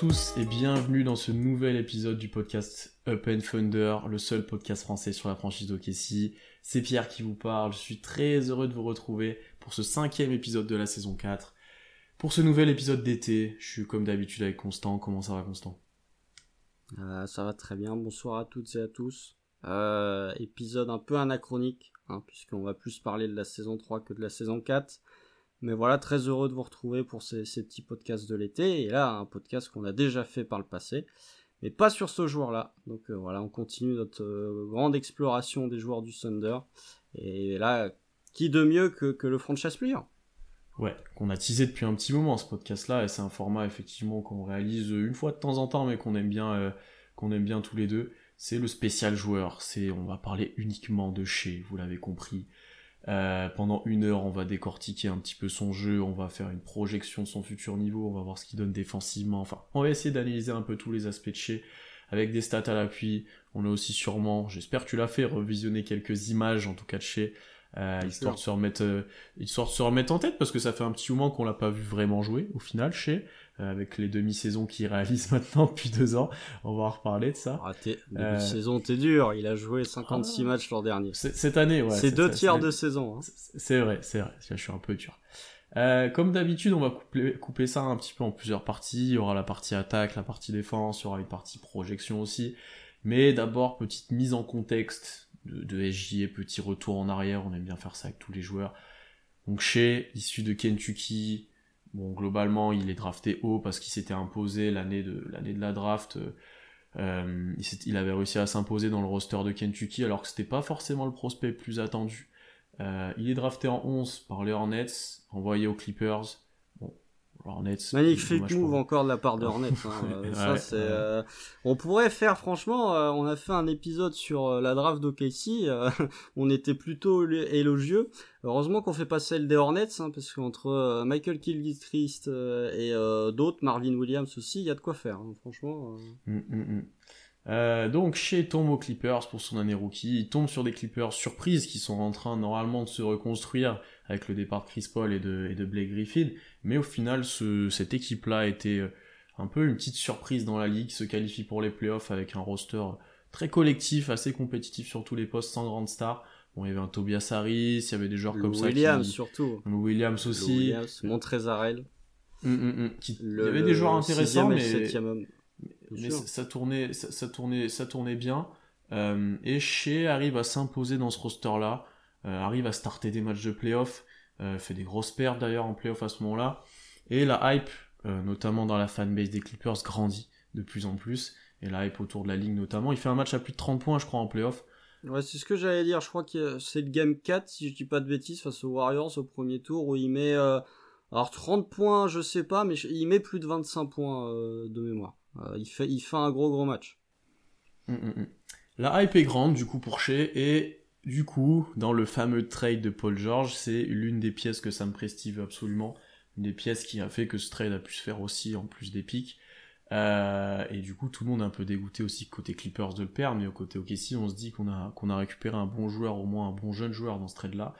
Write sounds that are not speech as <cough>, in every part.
tous et bienvenue dans ce nouvel épisode du podcast Up and Thunder, le seul podcast français sur la franchise d'OKC. C'est Pierre qui vous parle, je suis très heureux de vous retrouver pour ce cinquième épisode de la saison 4. Pour ce nouvel épisode d'été, je suis comme d'habitude avec Constant. Comment ça va Constant? Euh, ça va très bien, bonsoir à toutes et à tous. Euh, épisode un peu anachronique, hein, puisqu'on va plus parler de la saison 3 que de la saison 4. Mais voilà, très heureux de vous retrouver pour ces, petits podcasts de l'été. Et là, un podcast qu'on a déjà fait par le passé, mais pas sur ce joueur-là. Donc euh, voilà, on continue notre euh, grande exploration des joueurs du Thunder. Et là, qui de mieux que, que le franchise player? Ouais, qu'on a teasé depuis un petit moment ce podcast-là, et c'est un format effectivement qu'on réalise une fois de temps en temps, mais qu'on aime bien, euh, qu'on aime bien tous les deux. C'est le spécial joueur. C'est, on va parler uniquement de chez, vous l'avez compris. Euh, pendant une heure, on va décortiquer un petit peu son jeu, on va faire une projection de son futur niveau, on va voir ce qu'il donne défensivement. Enfin, on va essayer d'analyser un peu tous les aspects de chez, avec des stats à l'appui. On a aussi sûrement, j'espère que tu l'as fait, revisionner quelques images en tout cas de chez, euh, histoire de se remettre, euh, histoire de se remettre en tête parce que ça fait un petit moment qu'on l'a pas vu vraiment jouer au final chez, avec les demi-saisons qu'il réalise <laughs> maintenant depuis deux ans. On va en reparler de ça. ah, t'es- Euh, saison, t'es dur. Il a joué 56 Ah. matchs l'an dernier. Cette année, ouais. c'est deux tiers de saison. hein. C'est vrai, c'est vrai. Je suis un peu dur. Euh, comme d'habitude, on va couper, couper ça un petit peu en plusieurs parties. Il y aura la partie attaque, la partie défense, il y aura une partie projection aussi. Mais d'abord, petite mise en contexte de, de SJ et petit retour en arrière. On aime bien faire ça avec tous les joueurs. Donc chez, issu de Kentucky, bon globalement il est drafté haut parce qu'il s'était imposé l'année de l'année de la draft. euh, il avait réussi à s'imposer dans le roster de Kentucky alors que c'était pas forcément le prospect le plus attendu. Euh, il est drafté en 11 par les Hornets, envoyé aux Clippers. Hornets. Magnifique move encore de la part de Hornets. hein. <laughs> Euh, ça, Ouais, c'est, ouais. euh, On pourrait faire, franchement, euh, on a fait un épisode sur euh, la draft d'OKC. euh, <laughs> on était plutôt élo- élogieux. Heureusement qu'on fait pas celle des Hornets, hein, parce qu'entre Michael Kilgit-Christ euh, et d'autres, Marvin Williams aussi, il y a de quoi faire. hein, franchement. Mm, mm, mm. Donc chez tombe aux Clippers pour son année rookie, il tombe sur des Clippers surprises qui sont en train normalement de se reconstruire avec le départ de Chris Paul et de, et de Blake Griffin, mais au final ce, cette équipe-là a été euh, un peu une petite surprise dans la ligue, se qualifie pour les playoffs avec un roster très collectif, assez compétitif sur tous les postes, sans grande star. Bon, il y avait un Tobias Harris, il y avait des joueurs comme ça Williams qui... surtout. Lou Williams aussi. Williams, Montrezarel. Mm, mm, mm, qui- Il y avait des joueurs intéressants, mais ça, ça tournait, ça, ça tournait, ça tournait bien. Euh, et Shea arrive à s'imposer dans ce roster-là, arrive à starter des matchs de playoff, euh, fait des grosses pertes d'ailleurs en playoff à ce moment-là. Et la hype, euh, notamment dans la fanbase des Clippers, grandit de plus en plus. Et la hype autour de la ligue notamment. Il fait un match à plus de 30 points, je crois, en playoff. Ouais, c'est ce que j'allais dire. Je crois que c'est le game 4, si je dis pas de bêtises, face aux Warriors au premier tour, où il met. euh, alors 30 points, je sais pas, mais il met plus de 25 points euh, de mémoire. Euh, il, fait, il fait un gros gros match. Mm, mm, mm. La hype est grande du coup pour Shea et du coup dans le fameux trade de Paul George c'est l'une des pièces que Sam Presti veut absolument. Une des pièces qui a fait que ce trade a pu se faire aussi en plus des pics Euh, et du coup tout le monde est un peu dégoûté aussi côté Clippers de le perdre mais au côté OKC on se dit qu'on a, qu'on a récupéré un bon joueur au moins un bon jeune joueur dans ce trade là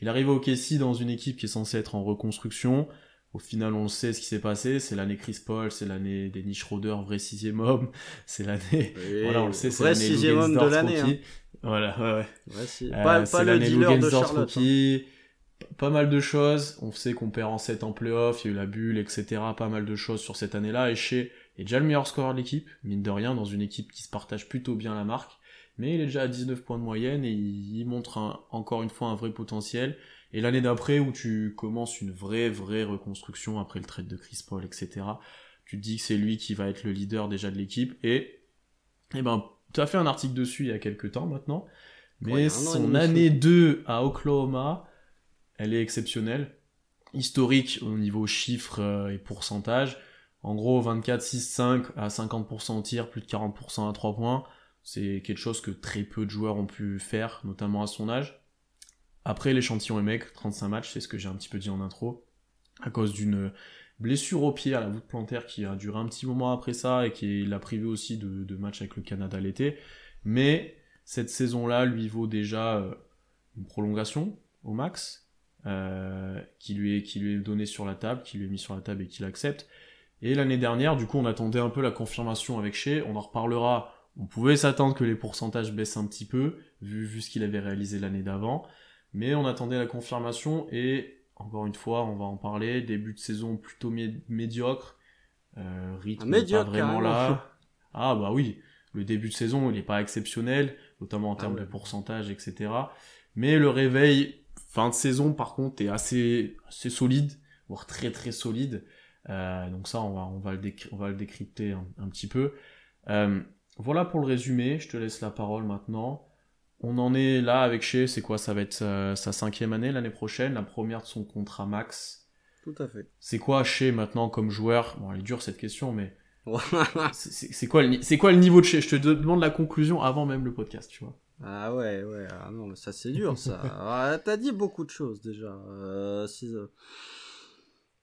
il arrive au OKC dans une équipe qui est censée être en reconstruction au final, on sait ce qui s'est passé. C'est l'année Chris Paul, c'est l'année Dennis Schroeder, vrai sixième homme. <laughs> C'est l'année voilà, on le sait, c'est l'année sixième homme de l'année. Hein. Voilà, ouais, ouais. Ouais, si- Euh, pas pas le dealer de Charlotte. hein. Pas mal de choses. On sait qu'on perd en 7 en playoff, il y a eu la bulle, etc. Pas mal de choses sur cette année-là. Et chez est déjà le meilleur scoreur de l'équipe, mine de rien, dans une équipe qui se partage plutôt bien la marque. Mais il est déjà à 19 points de moyenne et il, il montre un- encore une fois un vrai potentiel. Et l'année d'après, où tu commences une vraie, vraie reconstruction après le trade de Chris Paul, etc., tu te dis que c'est lui qui va être le leader déjà de l'équipe. Et, eh ben, tu as fait un article dessus il y a quelques temps maintenant. Mais Ouais, son année 2 à Oklahoma, elle est exceptionnelle. Historique au niveau chiffres euh, et pourcentage. En gros, 24, 6, 5 à 50% au tir, plus de 40% à 3 points. C'est quelque chose que très peu de joueurs ont pu faire, notamment à son âge. Après, l'échantillon mec, 35 matchs, c'est ce que j'ai un petit peu dit en intro, à cause d'une Blessure au pied à la voûte plantaire qui a duré un petit moment après ça et qui l'a privé aussi de, de matchs avec le Canada l'été. Mais cette saison-là lui vaut déjà euh, une prolongation au max, euh, qui, lui est, qui lui est donnée sur la table, qui lui est mis sur la table et qu'il accepte. Et l'année dernière, du coup, on attendait un peu la confirmation avec Shea. On en reparlera. On pouvait s'attendre que les pourcentages baissent un petit peu, vu, vu ce qu'il avait réalisé l'année d'avant. Mais on attendait la confirmation et, encore une fois, on va en parler. Début de saison plutôt médiocre. Euh, rythme pas vraiment là. Ah bah oui, le début de saison, il n'est pas exceptionnel, notamment en ah termes de pourcentage, etc. Mais le réveil, fin de saison, par contre, est assez, assez solide, voire très très solide. Euh, donc ça, on va, on va, le, on va le décrypter un, petit peu. Euh, voilà pour le résumé, je te laisse la parole maintenant. On en est là avec Shea, c'est quoi Ça va être sa, cinquième année l'année prochaine, la première de son contrat max. Tout à fait. C'est quoi Shea maintenant comme joueur? Bon, elle est dure cette question, mais <laughs> c'est quoi, le, quoi le niveau de Shea? Je te demande la conclusion avant même le podcast, tu vois. Ah ouais, ouais, ah non, mais ça c'est dur ça. <laughs> Ah, t'as dit beaucoup de choses déjà. Euh,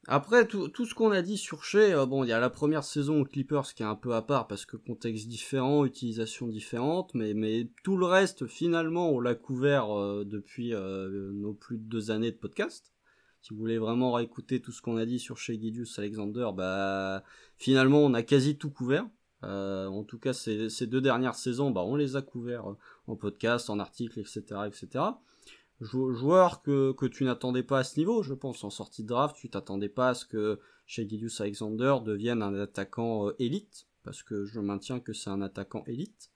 après, tout, tout ce qu'on a dit sur Shea, euh, bon, il y a la première saison aux Clippers qui est un peu à part parce que contexte différent, utilisation différente, mais, mais tout le reste, finalement, on l'a couvert euh, depuis euh, nos plus de deux années de podcast. Si vous voulez vraiment réécouter tout ce qu'on a dit sur Shea Gidius Alexander, bah, finalement, on a quasi tout couvert. en tout cas, ces, ces, deux dernières saisons, bah, on les a couverts en podcast, en articles, etc., etc joueur que, que tu n'attendais pas à ce niveau, je pense. En sortie de draft, tu t'attendais pas à ce que Shagidius Alexander devienne un attaquant euh, élite, parce que je maintiens que c'est un attaquant élite.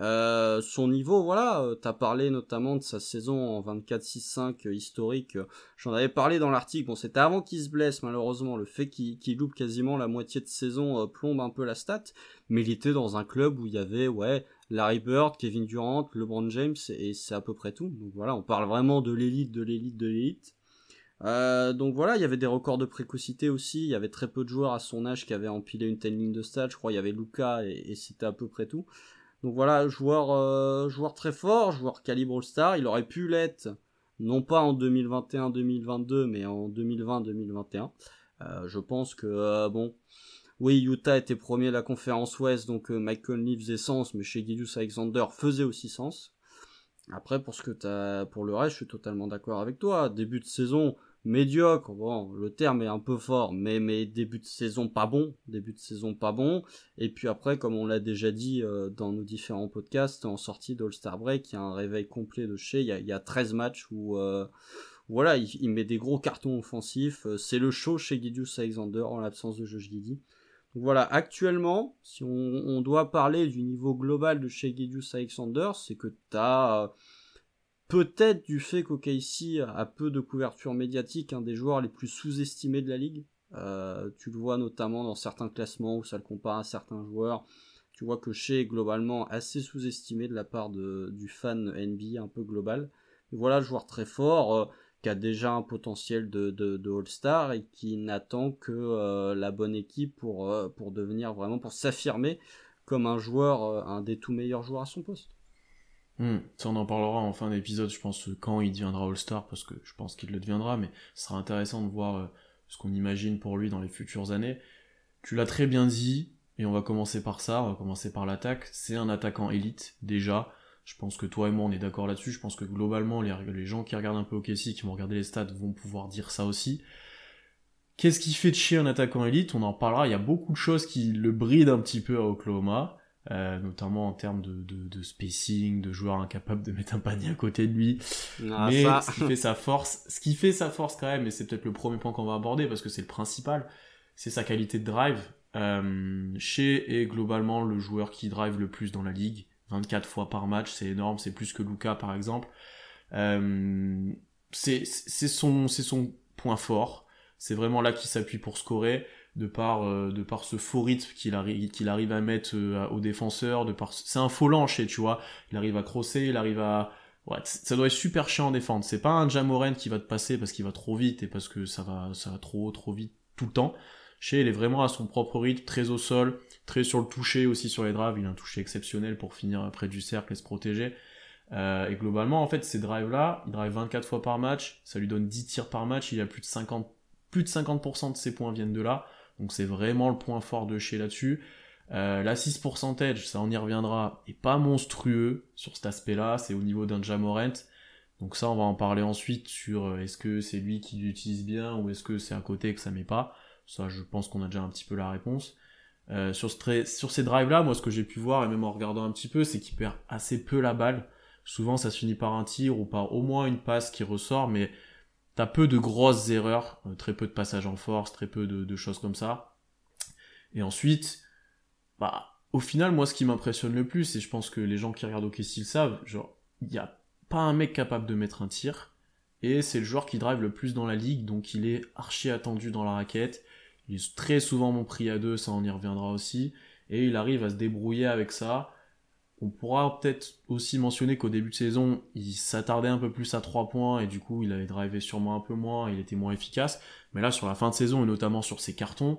Euh, son niveau, voilà, euh, t'as parlé notamment de sa saison en 24-6-5 historique. J'en avais parlé dans l'article. Bon, c'était avant qu'il se blesse, malheureusement. Le fait qu'il loupe quasiment la moitié de saison plombe un peu la stat. Mais il était dans un club où il y avait, ouais, Larry Bird, Kevin Durant, LeBron James, et c'est à peu près tout. Donc voilà, on parle vraiment de l'élite, de l'élite, de l'élite. Euh, donc voilà, il y avait des records de précocité aussi. Il y avait très peu de joueurs à son âge qui avaient empilé une telle ligne de stade. Je crois il y avait Luca et, c'était à peu près tout. Donc voilà, joueur, euh, joueur très fort, joueur calibre All-Star. Il aurait pu l'être, non pas en 2021-2022, mais en 2020-2021. Euh, je pense que bon, oui, Utah était premier de la conférence Ouest, donc euh, Mike Conley faisait sens, mais chez Gideus Alexander faisait aussi sens. Après, pour ce que t'as, pour le reste, je suis totalement d'accord avec toi. Début de saison médiocre, bon, le terme est un peu fort, mais début de saison pas bon, début de saison pas bon. Et puis après, comme on l'a déjà dit euh, dans nos différents podcasts, en sortie d'All-Star Break, il y a un réveil complet de chez. Il y a, il y a 13 matchs où euh, voilà, il, met des gros cartons offensifs. C'est le show chez Gideus Alexander en l'absence de Josh Giddy voilà, actuellement, si on, doit parler du niveau global de chez Gideus Alexander, c'est que tu as euh, peut-être du fait qu'OKC a peu de couverture médiatique, un des joueurs les plus sous-estimés de la ligue. Euh, tu le vois notamment dans certains classements où ça le compare à certains joueurs. Tu vois que chez est globalement assez sous-estimé de la part du fan NBA un peu global. voilà, joueur très fort. Euh, qui a déjà un potentiel de, de, All-Star et qui n'attend que euh, la bonne équipe pour, euh, pour devenir vraiment, pour s'affirmer comme un joueur, euh, un des tout meilleurs joueurs à son poste. Hmm. ça, on en parlera en fin d'épisode, je pense, quand il deviendra All-Star, parce que je pense qu'il le deviendra, mais ce sera intéressant de voir ce qu'on imagine pour lui dans les futures années. Tu l'as très bien dit, et on va commencer par ça, on va commencer par l'attaque. C'est un attaquant élite, déjà. Je pense que toi et moi on est d'accord là-dessus. Je pense que globalement les, les, gens qui regardent un peu OKC, qui vont regarder les stats, vont pouvoir dire ça aussi. Qu'est-ce qui fait de chier un attaquant élite? On en parlera. Il y a beaucoup de choses qui le brident un petit peu à Oklahoma, euh, notamment en termes de, de, spacing, de joueurs incapables de mettre un panier à côté de lui. Ah, Mais ce qui fait sa force, ce qui fait sa force quand même, et c'est peut-être le premier point qu'on va aborder parce que c'est le principal, c'est sa qualité de drive. Euh, chez est globalement le joueur qui drive le plus dans la ligue. 24 fois par match, c'est énorme, c'est plus que Luca par exemple. Euh, c'est son, son point fort, c'est vraiment là qu'il s'appuie pour scorer, de par, euh, de par ce faux rythme qu'il arrive, qu'il arrive à mettre euh, aux défenseurs, de par, c'est un faux lancher, tu vois, il arrive à crosser, il arrive à, ouais, ça doit être super chiant en défendre, c'est pas un Jamoren qui va te passer parce qu'il va trop vite et parce que ça va, ça va trop, trop vite tout le temps, chez il est vraiment à son propre rythme, très au sol, très sur le toucher aussi sur les drives. Il a un toucher exceptionnel pour finir près du cercle et se protéger. Euh, et globalement, en fait, ces drives-là, il drive 24 fois par match, ça lui donne 10 tirs par match, il a plus de 50 plus de 50% de ses points viennent de là. Donc c'est vraiment le point fort de chez là-dessus. Euh, L'assist percentage, ça on y reviendra, est pas monstrueux sur cet aspect-là, c'est au niveau d'un Jamorant. Donc ça on va en parler ensuite sur euh, est-ce que c'est lui qui l'utilise bien ou est-ce que c'est à côté que ça met pas. Ça je pense qu'on a déjà un petit peu la réponse. Euh, sur, ce sur ces drives-là, moi ce que j'ai pu voir, et même en regardant un petit peu, c'est qu'il perd assez peu la balle. Souvent ça se finit par un tir ou par au moins une passe qui ressort, mais t'as peu de grosses erreurs, euh, très peu de passages en force, très peu de, de choses comme ça. Et ensuite, bah, au final, moi, ce qui m'impressionne le plus, et je pense que les gens qui regardent OKC le savent, genre, il n'y a pas un mec capable de mettre un tir, et c'est le joueur qui drive le plus dans la ligue, donc il est archi attendu dans la raquette. Il très souvent mon prix à deux, ça on y reviendra aussi, et il arrive à se débrouiller avec ça. On pourra peut-être aussi mentionner qu'au début de saison, il s'attardait un peu plus à trois points et du coup, il avait drivé sûrement un peu moins, il était moins efficace. Mais là, sur la fin de saison et notamment sur ses cartons,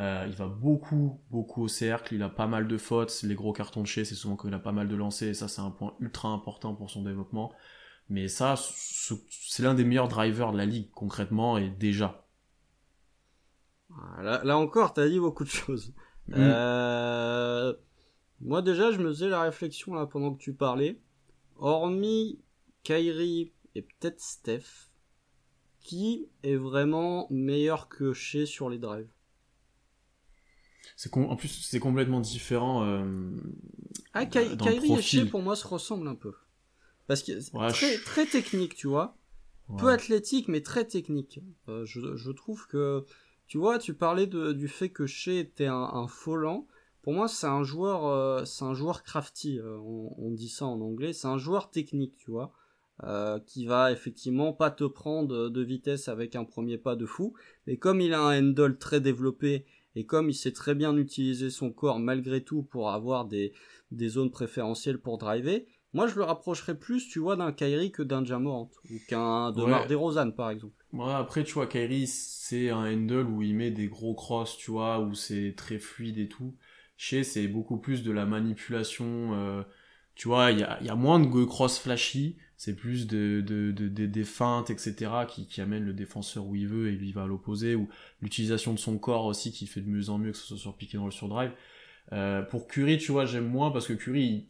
euh, il va beaucoup, beaucoup au cercle, il a pas mal de fautes, les gros cartons de chez, c'est souvent qu'il a pas mal de lancers, et ça c'est un point ultra important pour son développement. Mais ça, c'est l'un des meilleurs drivers de la ligue, concrètement, et déjà. Là, là encore, t'as dit beaucoup de choses. Mm. Euh, moi déjà, je me faisais la réflexion là pendant que tu parlais. Hormis Kyrie et peut-être Steph, qui est vraiment meilleur que chez sur les drives? C'est en plus c'est complètement différent. Euh, ah, Kyrie et Shea pour moi se ressemblent un peu. Parce que très, très technique, tu vois. Peu athlétique, mais très technique. Euh, je, je, trouve que, tu vois, tu parlais du fait que Shea était un, un. Pour moi, c'est un joueur, euh, c'est un joueur crafty. Euh, on, on, dit ça en anglais. C'est un joueur technique, tu vois. Euh, qui va effectivement pas te prendre de vitesse avec un premier pas de fou, mais comme il a un handle très développé et comme il sait très bien utiliser son corps malgré tout pour avoir des, des zones préférentielles pour driver, moi je le rapprocherais plus, tu vois, d'un Kyrie que d'un Jamorant ou qu'un de ouais. DeRozan par exemple. Ouais, après tu vois, Kyrie c'est un handle où il met des gros crosses, tu vois, où c'est très fluide et tout. Chez c'est beaucoup plus de la manipulation, euh, tu vois, il y a, y a moins de cross flashy, c'est plus de, de, de, des feintes, etc., qui, qui amènent le défenseur où il veut et lui va à l'opposé, ou l'utilisation de son corps aussi qui fait de mieux en mieux, que ce soit sur pick and roll, sur drive. Euh, pour Curry, tu vois, j'aime moins parce que Curry,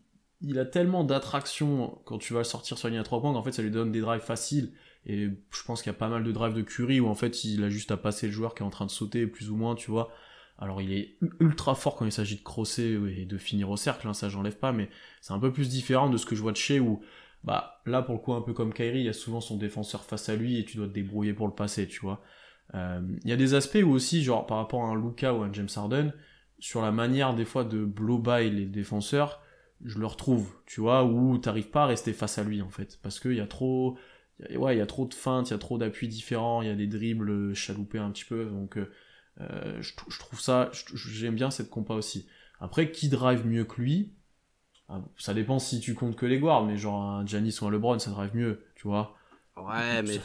il, a tellement d'attraction quand tu vas le sortir sur la ligne à 3 points qu'en fait ça lui donne des drives faciles. Et je pense qu'il y a pas mal de drives de Curry où en fait il a juste à passer le joueur qui est en train de sauter, plus ou moins, tu vois. Alors il est ultra fort quand il s'agit de crosser et de finir au cercle, hein, ça j'enlève pas, mais c'est un peu plus différent de ce que je vois de chez où bah là pour le coup un peu comme Kyrie, il y a souvent son défenseur face à lui et tu dois te débrouiller pour le passer, tu vois. Euh, il y a des aspects où aussi, genre par rapport à un Luca ou un James Harden, sur la manière des fois de blow by les défenseurs, je le retrouve, tu vois, où t'arrives pas à rester face à lui en fait, parce qu'il y a trop, ouais, il y a trop de feintes, il y a trop d'appuis différents, il y a des dribbles chaloupés un petit peu, donc euh, je, je, trouve ça, j'aime bien cette compa aussi. Après, qui drive mieux que lui? Ah, ça dépend si tu comptes que les guards, mais genre un Giannis ou un LeBron, ça drive mieux, tu vois. Ouais, mais.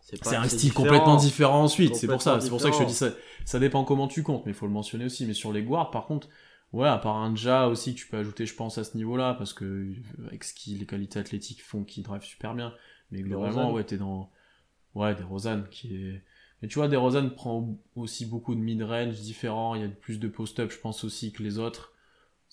C'est un style complètement différent ensuite, c'est pour ça, c'est pour ça que je te dis ça. Ça dépend comment tu comptes, mais il faut le mentionner aussi. Mais sur les guards, par contre, ouais, à part un Ja aussi, tu peux ajouter, je pense, à ce niveau-là, parce que avec ce qui les qualités athlétiques font qu'ils drive super bien. Mais globalement, ouais, t'es dans. Ouais, des Rosanne qui est. Mais tu vois, des Rosanne prend aussi beaucoup de mid-range différents, il y a plus de post-up, je pense aussi, que les autres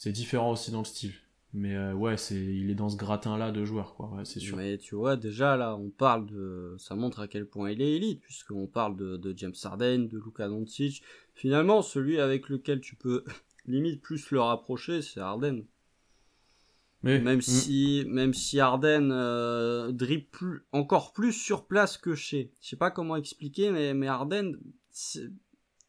c'est différent aussi dans le style. Mais euh, ouais, c'est, il est dans ce gratin-là de joueurs, quoi. Ouais, c'est sûr. Mais tu vois, déjà là, on parle de, ça montre à quel point il est élite, puisqu'on parle de, de James Harden, de Luka Doncic. Finalement, celui avec lequel tu peux limite plus le rapprocher, c'est Harden. Mais, même mm. si, même si Harden euh, dribble plus, encore plus sur place que chez. Je sais pas comment expliquer, mais, mais Harden, je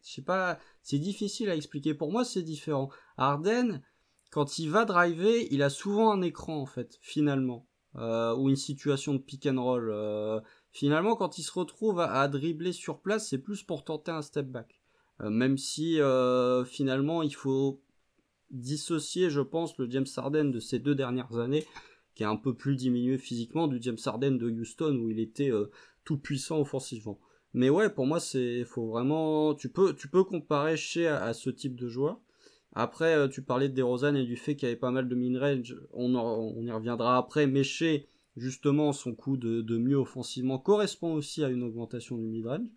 sais pas, c'est difficile à expliquer. Pour moi, c'est différent. Harden, quand il va driver, il a souvent un écran en fait, finalement, euh, ou une situation de pick and roll. Euh, finalement, quand il se retrouve à, dribbler sur place, c'est plus pour tenter un step back. Euh, même si euh, finalement, il faut dissocier, je pense, le James Harden de ces deux dernières années, qui est un peu plus diminué physiquement du James Harden de Houston où il était euh, tout puissant offensivement. Mais ouais, pour moi, c'est faut vraiment, tu peux, comparer chez à, ce type de joueur. Après, tu parlais de DeRozan et du fait qu'il y avait pas mal de mid-range. On, on, y reviendra après. Mais chez, justement, son coup de, de mieux offensivement correspond aussi à une augmentation du mid-range.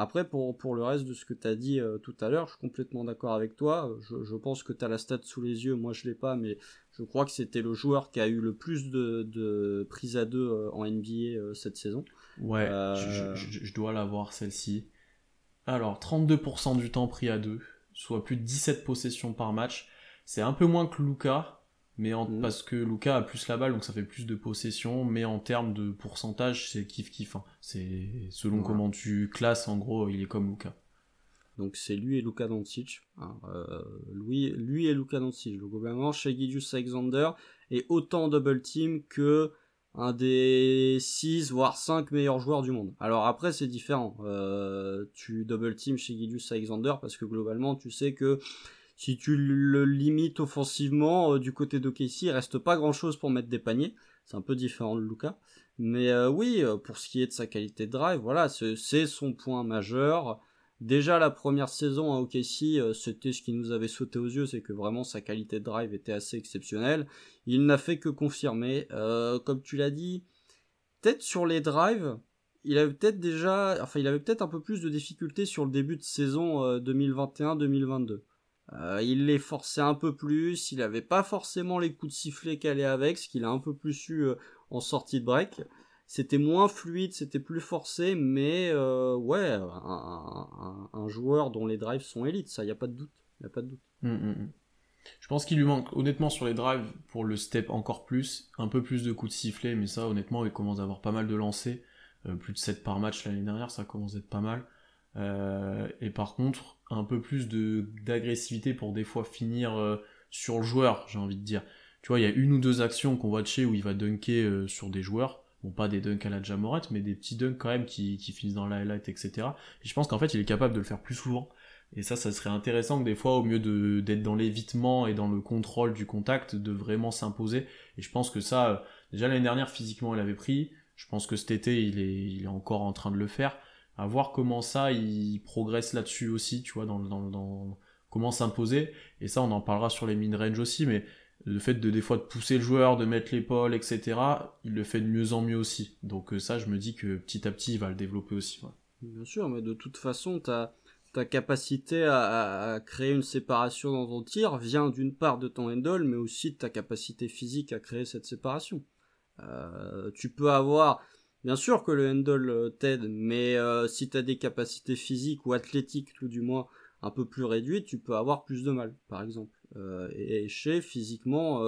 Après, pour, pour le reste de ce que tu as dit euh, tout à l'heure, je suis complètement d'accord avec toi. Je, je pense que tu as la stat sous les yeux, moi je l'ai pas, mais je crois que c'était le joueur qui a eu le plus de, de prises à deux euh, en NBA euh, cette saison. Ouais, je, je, je, dois l'avoir celle-ci. Alors, 32% du temps pris à deux, soit plus de 17 possessions par match. C'est un peu moins que Luca, mais en, mm. parce que Luca a plus la balle, donc ça fait plus de possession, mais en termes de pourcentage, c'est kiff kiff. Hein. C'est selon comment tu classes, en gros, il est comme Luca. Donc c'est lui et Luca Doncic. Hein, euh, lui, lui et Luca Doncic. Donc globalement, chez Gidius Alexander est autant double team que un des 6 voire 5 meilleurs joueurs du monde. Alors après c'est différent. Euh, tu double team chez Gidius Alexander parce que globalement tu sais que si tu le limites offensivement euh, du côté d'OKC, il reste pas grand chose pour mettre des paniers. C'est un peu différent de Luca. Mais euh, oui, euh, pour ce qui est de sa qualité de drive, voilà, c'est son point majeur. Déjà la première saison à OKC, c'était ce qui nous avait sauté aux yeux, c'est que vraiment sa qualité de drive était assez exceptionnelle. Il n'a fait que confirmer. comme tu l'as dit, peut-être sur les drives, il avait peut-être déjà, enfin il avait peut-être un peu plus de difficultés sur le début de saison 2021-2022. Euh, il les forçait un peu plus, il avait pas forcément les coups de sifflet qu'elle avec, ce qu'il a un peu plus eu euh, en sortie de break. C'était moins fluide, c'était plus forcé, mais euh, ouais, un, joueur dont les drives sont élites, ça y a pas de doute, y a pas de doute. Hum, hum, hum. Je pense qu'il lui manque honnêtement sur les drives pour le step encore plus, un peu plus de coups de sifflet, mais ça honnêtement il commence à avoir pas mal de lancers, plus de 7 par match l'année dernière, ça commence à être pas mal. Et par contre, un peu plus de d'agressivité pour des fois finir euh, sur le joueur, j'ai envie de dire. Tu vois, il y a une ou deux actions qu'on voit de chez où il va dunker euh, sur des joueurs. Bon, pas des dunks à la Jamoret, mais des petits dunks quand même qui, qui finissent dans la highlight, etc. Et je pense qu'en fait, il est capable de le faire plus souvent. Et ça, ça serait intéressant que des fois, au mieux de, d'être dans l'évitement et dans le contrôle du contact, de vraiment s'imposer. Et je pense que ça, déjà l'année dernière, physiquement, il avait pris. Je pense que cet été, il est, il est encore en train de le faire à voir comment ça il progresse là-dessus aussi, tu vois, dans, dans, comment s'imposer. Et ça, on en parlera sur les mid-range aussi, mais le fait de des fois de pousser le joueur, de mettre l'épaule, etc., il le fait de mieux en mieux aussi. Donc euh, ça, je me dis que petit à petit, il va le développer aussi. Bien sûr, mais de toute façon, ta, ta capacité à, à, créer une séparation dans ton tir vient d'une part de ton handle, mais aussi de ta capacité physique à créer cette séparation. Euh, tu peux avoir Bien sûr que le handle euh, t'aide, mais euh, si tu as des capacités physiques ou athlétiques tout du moins un peu plus réduites, tu peux avoir plus de mal, par exemple. Euh, et, chez physiquement,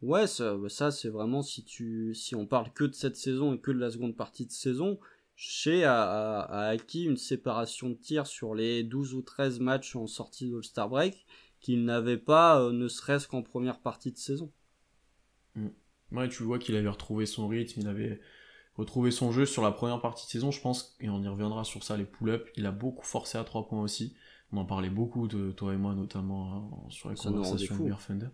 ouais, ça, c'est vraiment si tu, si on parle que de cette saison et que de la seconde partie de saison, chez a, a, acquis une séparation de tir sur les 12 ou 13 matchs en sortie de All-Star Break qu'il n'avait pas, ne serait-ce qu'en première partie de saison. Mm. Ouais, tu vois qu'il avait retrouvé son rythme, il avait retrouver son jeu sur la première partie de saison, je pense, et on y reviendra sur ça, les pull-ups, il a beaucoup forcé à 3 points aussi. On en parlait beaucoup de toi et moi, notamment hein, sur les conversations de Thunder.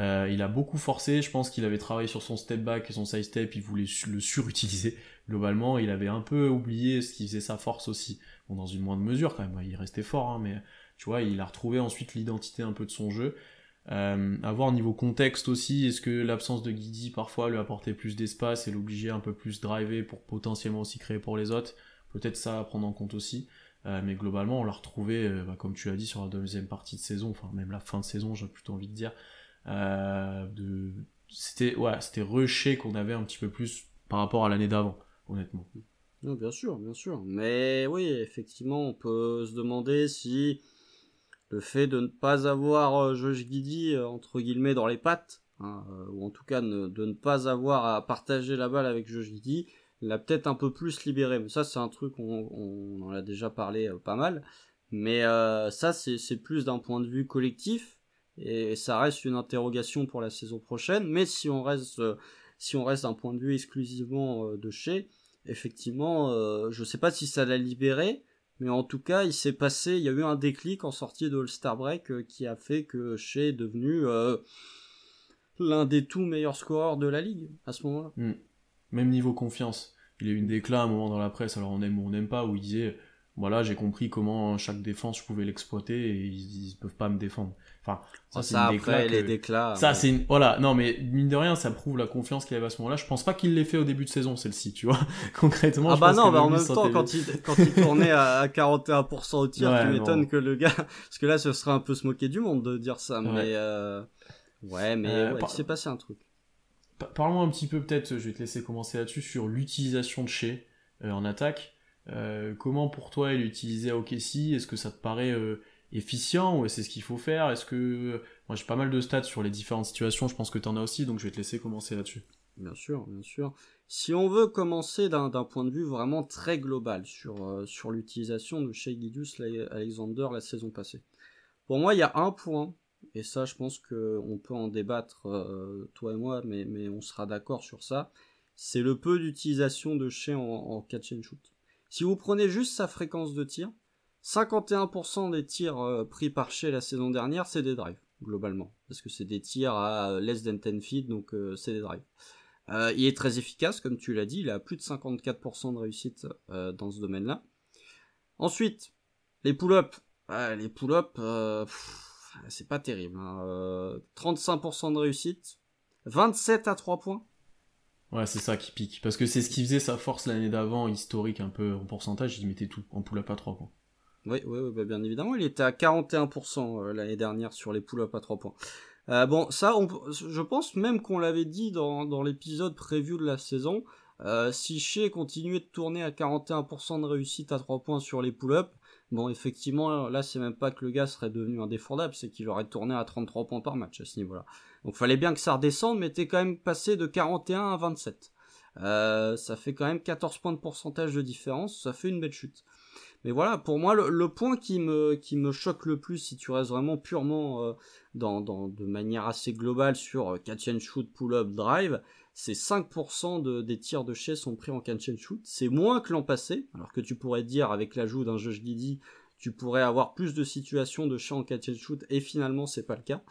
Euh, il a beaucoup forcé, je pense qu'il avait travaillé sur son step back et son side step, il voulait le surutiliser. Globalement, il avait un peu oublié ce qui faisait sa force aussi. Bon, dans une moindre mesure quand même, il restait fort, hein, mais tu vois, il a retrouvé ensuite l'identité un peu de son jeu. Euh, à voir niveau contexte aussi, est-ce que l'absence de Guidi parfois lui apportait plus d'espace et l'obligeait un peu plus driver pour potentiellement aussi créer pour les autres? Peut-être ça à prendre en compte aussi. Euh, mais globalement, on l'a retrouvé, euh, bah, comme tu l'as dit, sur la deuxième partie de saison, enfin même la fin de saison, j'ai plutôt envie de dire. Euh. C'était ouais, c'était rushé qu'on avait un petit peu plus par rapport à l'année d'avant, honnêtement. Bien sûr, bien sûr. Mais oui, effectivement, on peut se demander si le fait de ne pas avoir euh, Josh Giddy euh, entre guillemets dans les pattes, hein, euh, ou en tout cas de ne pas avoir à partager la balle avec Josh Giddy, l'a peut-être un peu plus libéré. Mais ça c'est un truc on, on, en a déjà parlé pas mal. Mais ça c'est plus d'un point de vue collectif et ça reste une interrogation pour la saison prochaine. Mais si on reste si on reste d'un point de vue exclusivement de chez, effectivement, je sais pas si ça l'a libéré, mais en tout cas, il s'est passé, il y a eu un déclic en sortie de All-Star Break euh, qui a fait que Shea est devenu euh, l'un des tout meilleurs scoreurs de la ligue à ce moment-là. Hmm. Même niveau confiance. Il y a eu une déclat à un moment dans la presse, alors on aime ou on n'aime pas, où il disait voilà, j'ai compris comment chaque défense je pouvais l'exploiter et ils, ils peuvent pas me défendre. Enfin, ça, c'est après déclat les déclats. Ça, c'est une... voilà, non mais mine de rien, ça prouve la confiance qu'il avait à ce moment-là. Je pense pas qu'il l'ait fait au début de saison celle-ci, tu vois. <laughs> Concrètement. Ah je bah pense non, bah en même temps, quand il, quand il tournait à 41% au tir, Ouais, tu m'étonnes que le gars, parce que là, ce serait un peu se moquer du monde de dire ça, Ouais. mais euh... ouais, mais Euh, par- il s'est passé un truc. Pa- Parle-moi un petit peu peut-être, je vais te laisser commencer là-dessus, sur l'utilisation de Shea euh, en attaque. Euh, comment pour toi il est utilisé à OKC Est-ce que ça te paraît euh, efficient ou c'est ce qu'il faut faire? Est-ce que moi j'ai pas mal de stats sur les différentes situations, je pense que tu en as aussi, donc je vais te laisser commencer là-dessus. Bien sûr, bien sûr. Si on veut commencer d'un point de vue vraiment très global sur, euh, l'utilisation de Shea Gilgeous Alexander la saison passée. Pour moi, il y a un point, et ça je pense qu'on peut en débattre, euh, toi et moi, mais, mais on sera d'accord sur ça, c'est le peu d'utilisation de Shea en, en catch and shoot. Si vous prenez juste sa fréquence de tir, 51% des tirs euh, pris par Shea la saison dernière, c'est des drives, globalement. Parce que c'est des tirs à less than 10 feet, donc euh, c'est des drives. Euh, il est très efficace, comme tu l'as dit, il a plus de 54% de réussite dans ce domaine-là. Ensuite, les pull-ups. Ah, les pull-ups, c'est pas terrible. hein. Euh, 35% de réussite, 27 à 3 points. Ouais, c'est ça qui pique. Parce que c'est ce qui faisait sa force l'année d'avant, historique un peu en pourcentage, il mettait tout en pull-up à 3 points. Oui, oui, bah, bien évidemment, il était à 41% euh, l'année dernière sur les pull-ups à 3 points. Euh, bon, ça, je pense même qu'on l'avait dit dans, l'épisode preview de la saison. Euh, si Shea continuait de tourner à 41% de réussite à 3 points sur les pull-ups, bon, effectivement, là, c'est même pas que le gars serait devenu indéfendable, c'est qu'il aurait tourné à 33 points par match à ce niveau-là. Donc, fallait bien que ça redescende, mais t'es quand même passé de 41 à 27. Euh, ça fait quand même 14 points de pourcentage de différence, ça fait une belle chute. Mais voilà, pour moi, le, point qui me, qui me choque le plus, si tu restes vraiment purement euh, dans, dans, de manière assez globale sur euh, catch and shoot, pull-up, drive, c'est 5% de, des tirs de chez sont pris en catch and shoot. C'est moins que l'an passé, alors que tu pourrais dire, avec l'ajout d'un Josh Giddy, tu pourrais avoir plus de situations de chez en catch and shoot, et finalement, c'est pas le cas.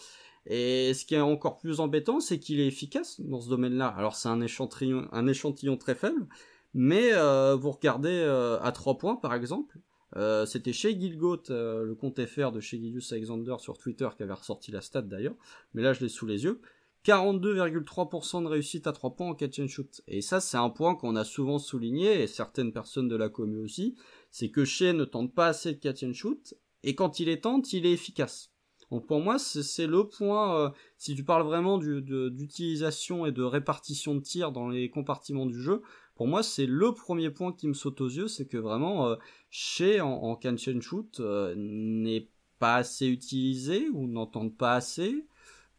Et ce qui est encore plus embêtant, c'est qu'il est efficace dans ce domaine-là. Alors c'est un échantillon, un échantillon très faible, mais euh, vous regardez euh, à 3 points par exemple, euh, c'était chez Gilgoat, euh, le compte FR de chez Gilius Alexander sur Twitter qui avait ressorti la stat d'ailleurs, mais là je l'ai sous les yeux. 42,3% de réussite à 3 points en catch and shoot. Et ça, c'est un point qu'on a souvent souligné, et certaines personnes de la commu aussi, c'est que Shea ne tente pas assez de catch and shoot, et quand il est tente, il est efficace. Donc pour moi, c'est le point, euh, si tu parles vraiment d'utilisation et de répartition de tirs dans les compartiments du jeu, pour moi, c'est le premier point qui me saute aux yeux, c'est que vraiment, euh, chez en, en catch and shoot euh, n'est pas assez utilisé ou n'entend pas assez.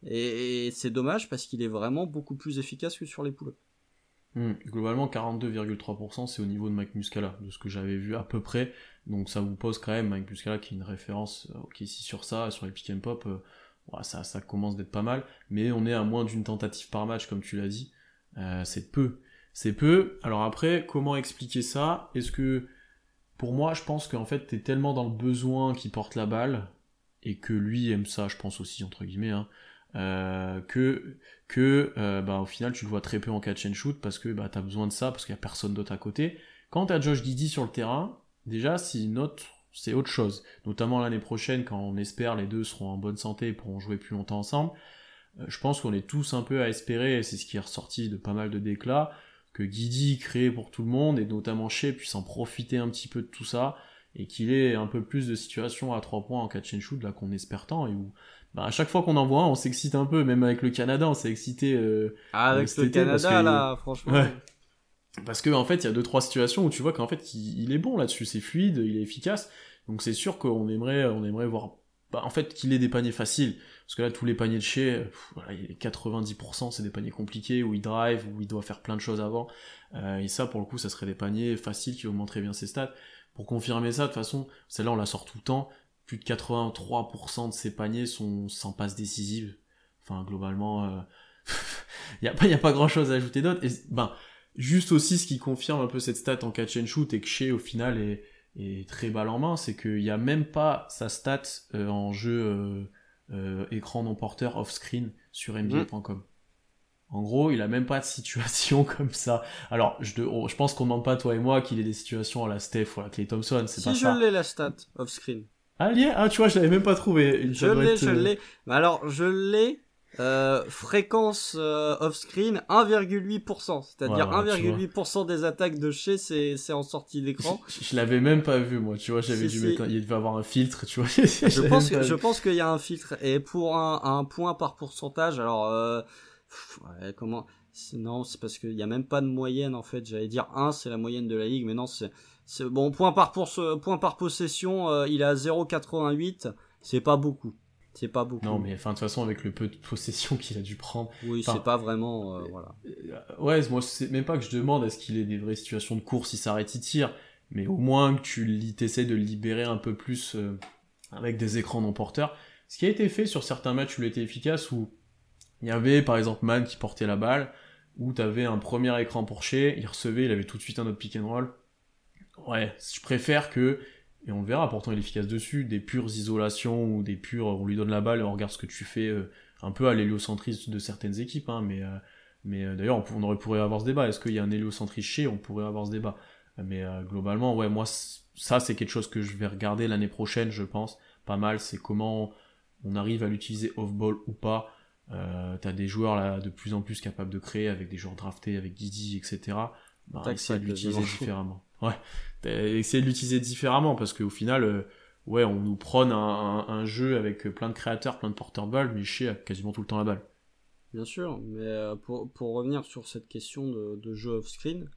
Et, c'est dommage parce qu'il est vraiment beaucoup plus efficace que sur les pull Hmm, Globalement, 42,3%, c'est au niveau de Mike Muscala, de ce que j'avais vu à peu près. Donc ça vous pose quand même Mike Muscala qui est une référence euh, ok, ici sur ça, sur les pick and pop, euh, ça commence d'être pas mal. Mais on est à moins d'une tentative par match, comme tu l'as dit. Euh, c'est peu. C'est peu. Alors après, comment expliquer ça? Est-ce que, pour moi, je pense qu'en fait, t'es tellement dans le besoin qui porte la balle, et que lui aime ça, je pense aussi, entre guillemets, hein, euh, que que euh, bah, au final tu le vois très peu en catch and shoot parce que bah, tu as besoin de ça parce qu'il y a personne d'autre à côté. Quand tu as Josh Giddy sur le terrain, déjà c'est autre c'est autre chose. Notamment l'année prochaine quand on espère les deux seront en bonne santé et pourront jouer plus longtemps ensemble. Euh, je pense qu'on est tous un peu à espérer, et c'est ce qui est ressorti de pas mal de déclats, que Guidi crée pour tout le monde et notamment Shea puisse en profiter un petit peu de tout ça et qu'il ait un peu plus de situations à trois points en catch and shoot là qu'on espère tant et où bah, à chaque fois qu'on en voit un on s'excite un peu même avec le Canada on s'est excité euh, Avec cet le été, parce Canada, que- là, franchement. Ouais. parce que en fait il y a deux trois situations où tu vois qu'en fait il, il est bon là-dessus c'est fluide il est efficace. Donc c'est sûr qu'on aimerait on aimerait voir bah, en fait qu'il ait des paniers faciles. Parce que là tous les paniers de chez pff, voilà, il y a 90% c'est des paniers compliqués où il drive où il doit faire plein de choses avant. Euh, et ça pour le coup ça serait des paniers faciles qui augmenteraient bien ses stats. Pour confirmer ça de toute façon celle-là on la sort tout le temps plus de 83% de ses paniers sont sans passe décisive enfin globalement euh, il <laughs> y a pas y a pas grand chose à ajouter d'autre et ben juste aussi ce qui confirme un peu cette stat en catch and shoot et que Shea au final est, est très balle en main, c'est qu'il n'y a même pas sa stat euh, en jeu euh, euh, écran non porteur off-screen sur NBA.com. En gros, il a même pas de situation <laughs> comme ça. Alors, je, je pense qu'on demande pas, toi et moi, qu'il ait des situations à la Steph ou à la Clay Thompson, c'est Si pas je ça. l'ai la stat off-screen. Ah, lié ah, tu vois, je l'avais même pas trouvé. Une- Je l'ai, être, je euh, l'ai. Mais alors, je l'ai. Euh, fréquence euh, off-screen 1,8%, c'est-à-dire Ouais, ouais, tu 1,8% des attaques de chez c'est c'est en sortie d'écran. Je, je l'avais même pas vu, moi, tu vois, j'avais Si, dû mettre, un- il devait avoir un filtre, tu vois. Je <laughs> pense que je pense qu'il y a un filtre et pour un, un point par pourcentage, alors euh, pff, ouais, comment non, c'est parce qu'il y a même pas de moyenne en fait. J'allais dire 1, c'est la moyenne de la ligue, mais non, c'est bon point par pour point par possession, euh, il est à 0,88, c'est pas beaucoup. C'est pas beaucoup. Non, mais enfin, de toute façon, avec le peu de possession <laughs> qu'il a dû prendre. oui, c'est pas vraiment euh, voilà. Euh, Ouais, moi, c'est même pas que je demande est-ce qu'il ait des vraies situations de course, il s'arrête, il tire, mais au moins que tu t'essayes de le libérer un peu plus euh, avec des écrans non porteurs. Ce qui a été fait sur certains matchs où il était efficace, où il y avait par exemple Man qui portait la balle, où t'avais un premier écran pour Shea, il recevait, il avait tout de suite un autre pick and roll. Ouais, je préfère que, et on le verra, pourtant il est efficace dessus, des pures isolations ou des pures, on lui donne la balle et on regarde ce que tu fais, euh, un peu à l'héliocentrisme de certaines équipes, hein, mais, euh, mais euh, d'ailleurs on, aurait pourrait avoir ce débat. Est-ce qu'il y a un héliocentrisme chez On pourrait avoir ce débat. Mais euh, globalement, ouais, moi ça c'est quelque chose que je vais regarder l'année prochaine, je pense, pas mal. C'est comment on arrive à l'utiliser off-ball ou pas. Euh, T'as des joueurs là de plus en plus capables de créer avec des joueurs draftés, avec Guidi, etc. Bah, Tac, essayer de l'utiliser différemment. Ouais, essayer de l'utiliser différemment parce qu'au final, euh, ouais, on nous prône un, jeu avec plein de créateurs, plein de porteurs balles, mais chez a quasiment tout le temps la balle. Bien sûr, mais euh, pour, pour revenir sur cette question de, jeu off-screen,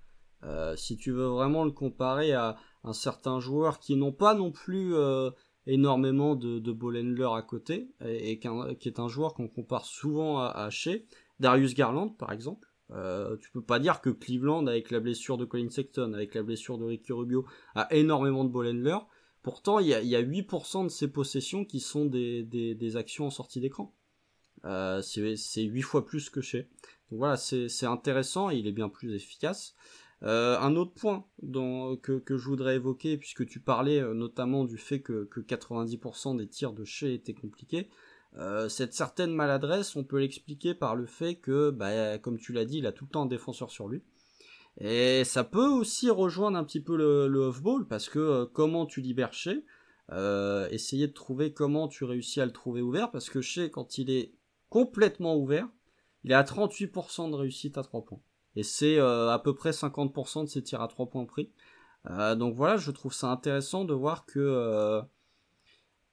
euh, si tu veux vraiment le comparer à un certain joueur qui n'ont pas non plus euh, énormément de, de à côté, et, qui est un joueur qu'on compare souvent à, à Shea, Darius Garland par exemple, euh, tu peux pas dire que Cleveland, avec la blessure de Colin Sexton, avec la blessure de Ricky Rubio, a énormément de ball handler. Pourtant, il y a, il y a 8% de ses possessions qui sont des, actions en sortie d'écran. Euh, c'est c'est 8 fois plus que chez. Donc voilà, c'est intéressant et il est bien plus efficace. Euh, un autre point que, je voudrais évoquer, puisque tu parlais notamment du fait que, que 90% des tirs de chez étaient compliqués, euh, cette certaine maladresse, on peut l'expliquer par le fait que, bah, comme tu l'as dit, il a tout le temps un défenseur sur lui. Et ça peut aussi rejoindre un petit peu le, le off-ball, parce que euh, comment tu libères chez, euh, essayer de trouver comment tu réussis à le trouver ouvert, parce que chez, quand il est complètement ouvert, il est à 38% de réussite à 3 points. Et c'est euh, à peu près 50% de ses tirs à 3 points pris. Donc voilà, je trouve ça intéressant de voir que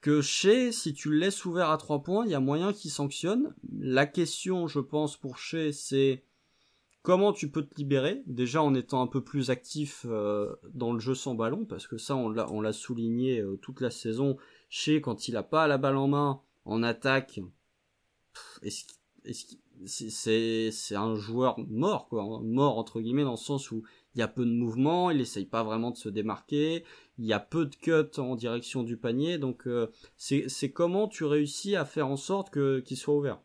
que chez, si tu le laisses ouvert à 3 points, il y a moyen qu'il sanctionne. La question, je pense, pour chez, c'est comment tu peux te libérer, déjà en étant un peu plus actif euh, dans le jeu sans ballon, parce que ça, on l'a, souligné euh, toute la saison. Chez, quand il a pas la balle en main, en attaque, c'est un joueur mort, quoi, hein, mort entre guillemets, dans le sens où il y a peu de mouvement, il essaye pas vraiment de se démarquer, il y a peu de cuts en direction du panier, donc euh, c'est, comment tu réussis à faire en sorte que, qu'il soit ouvert?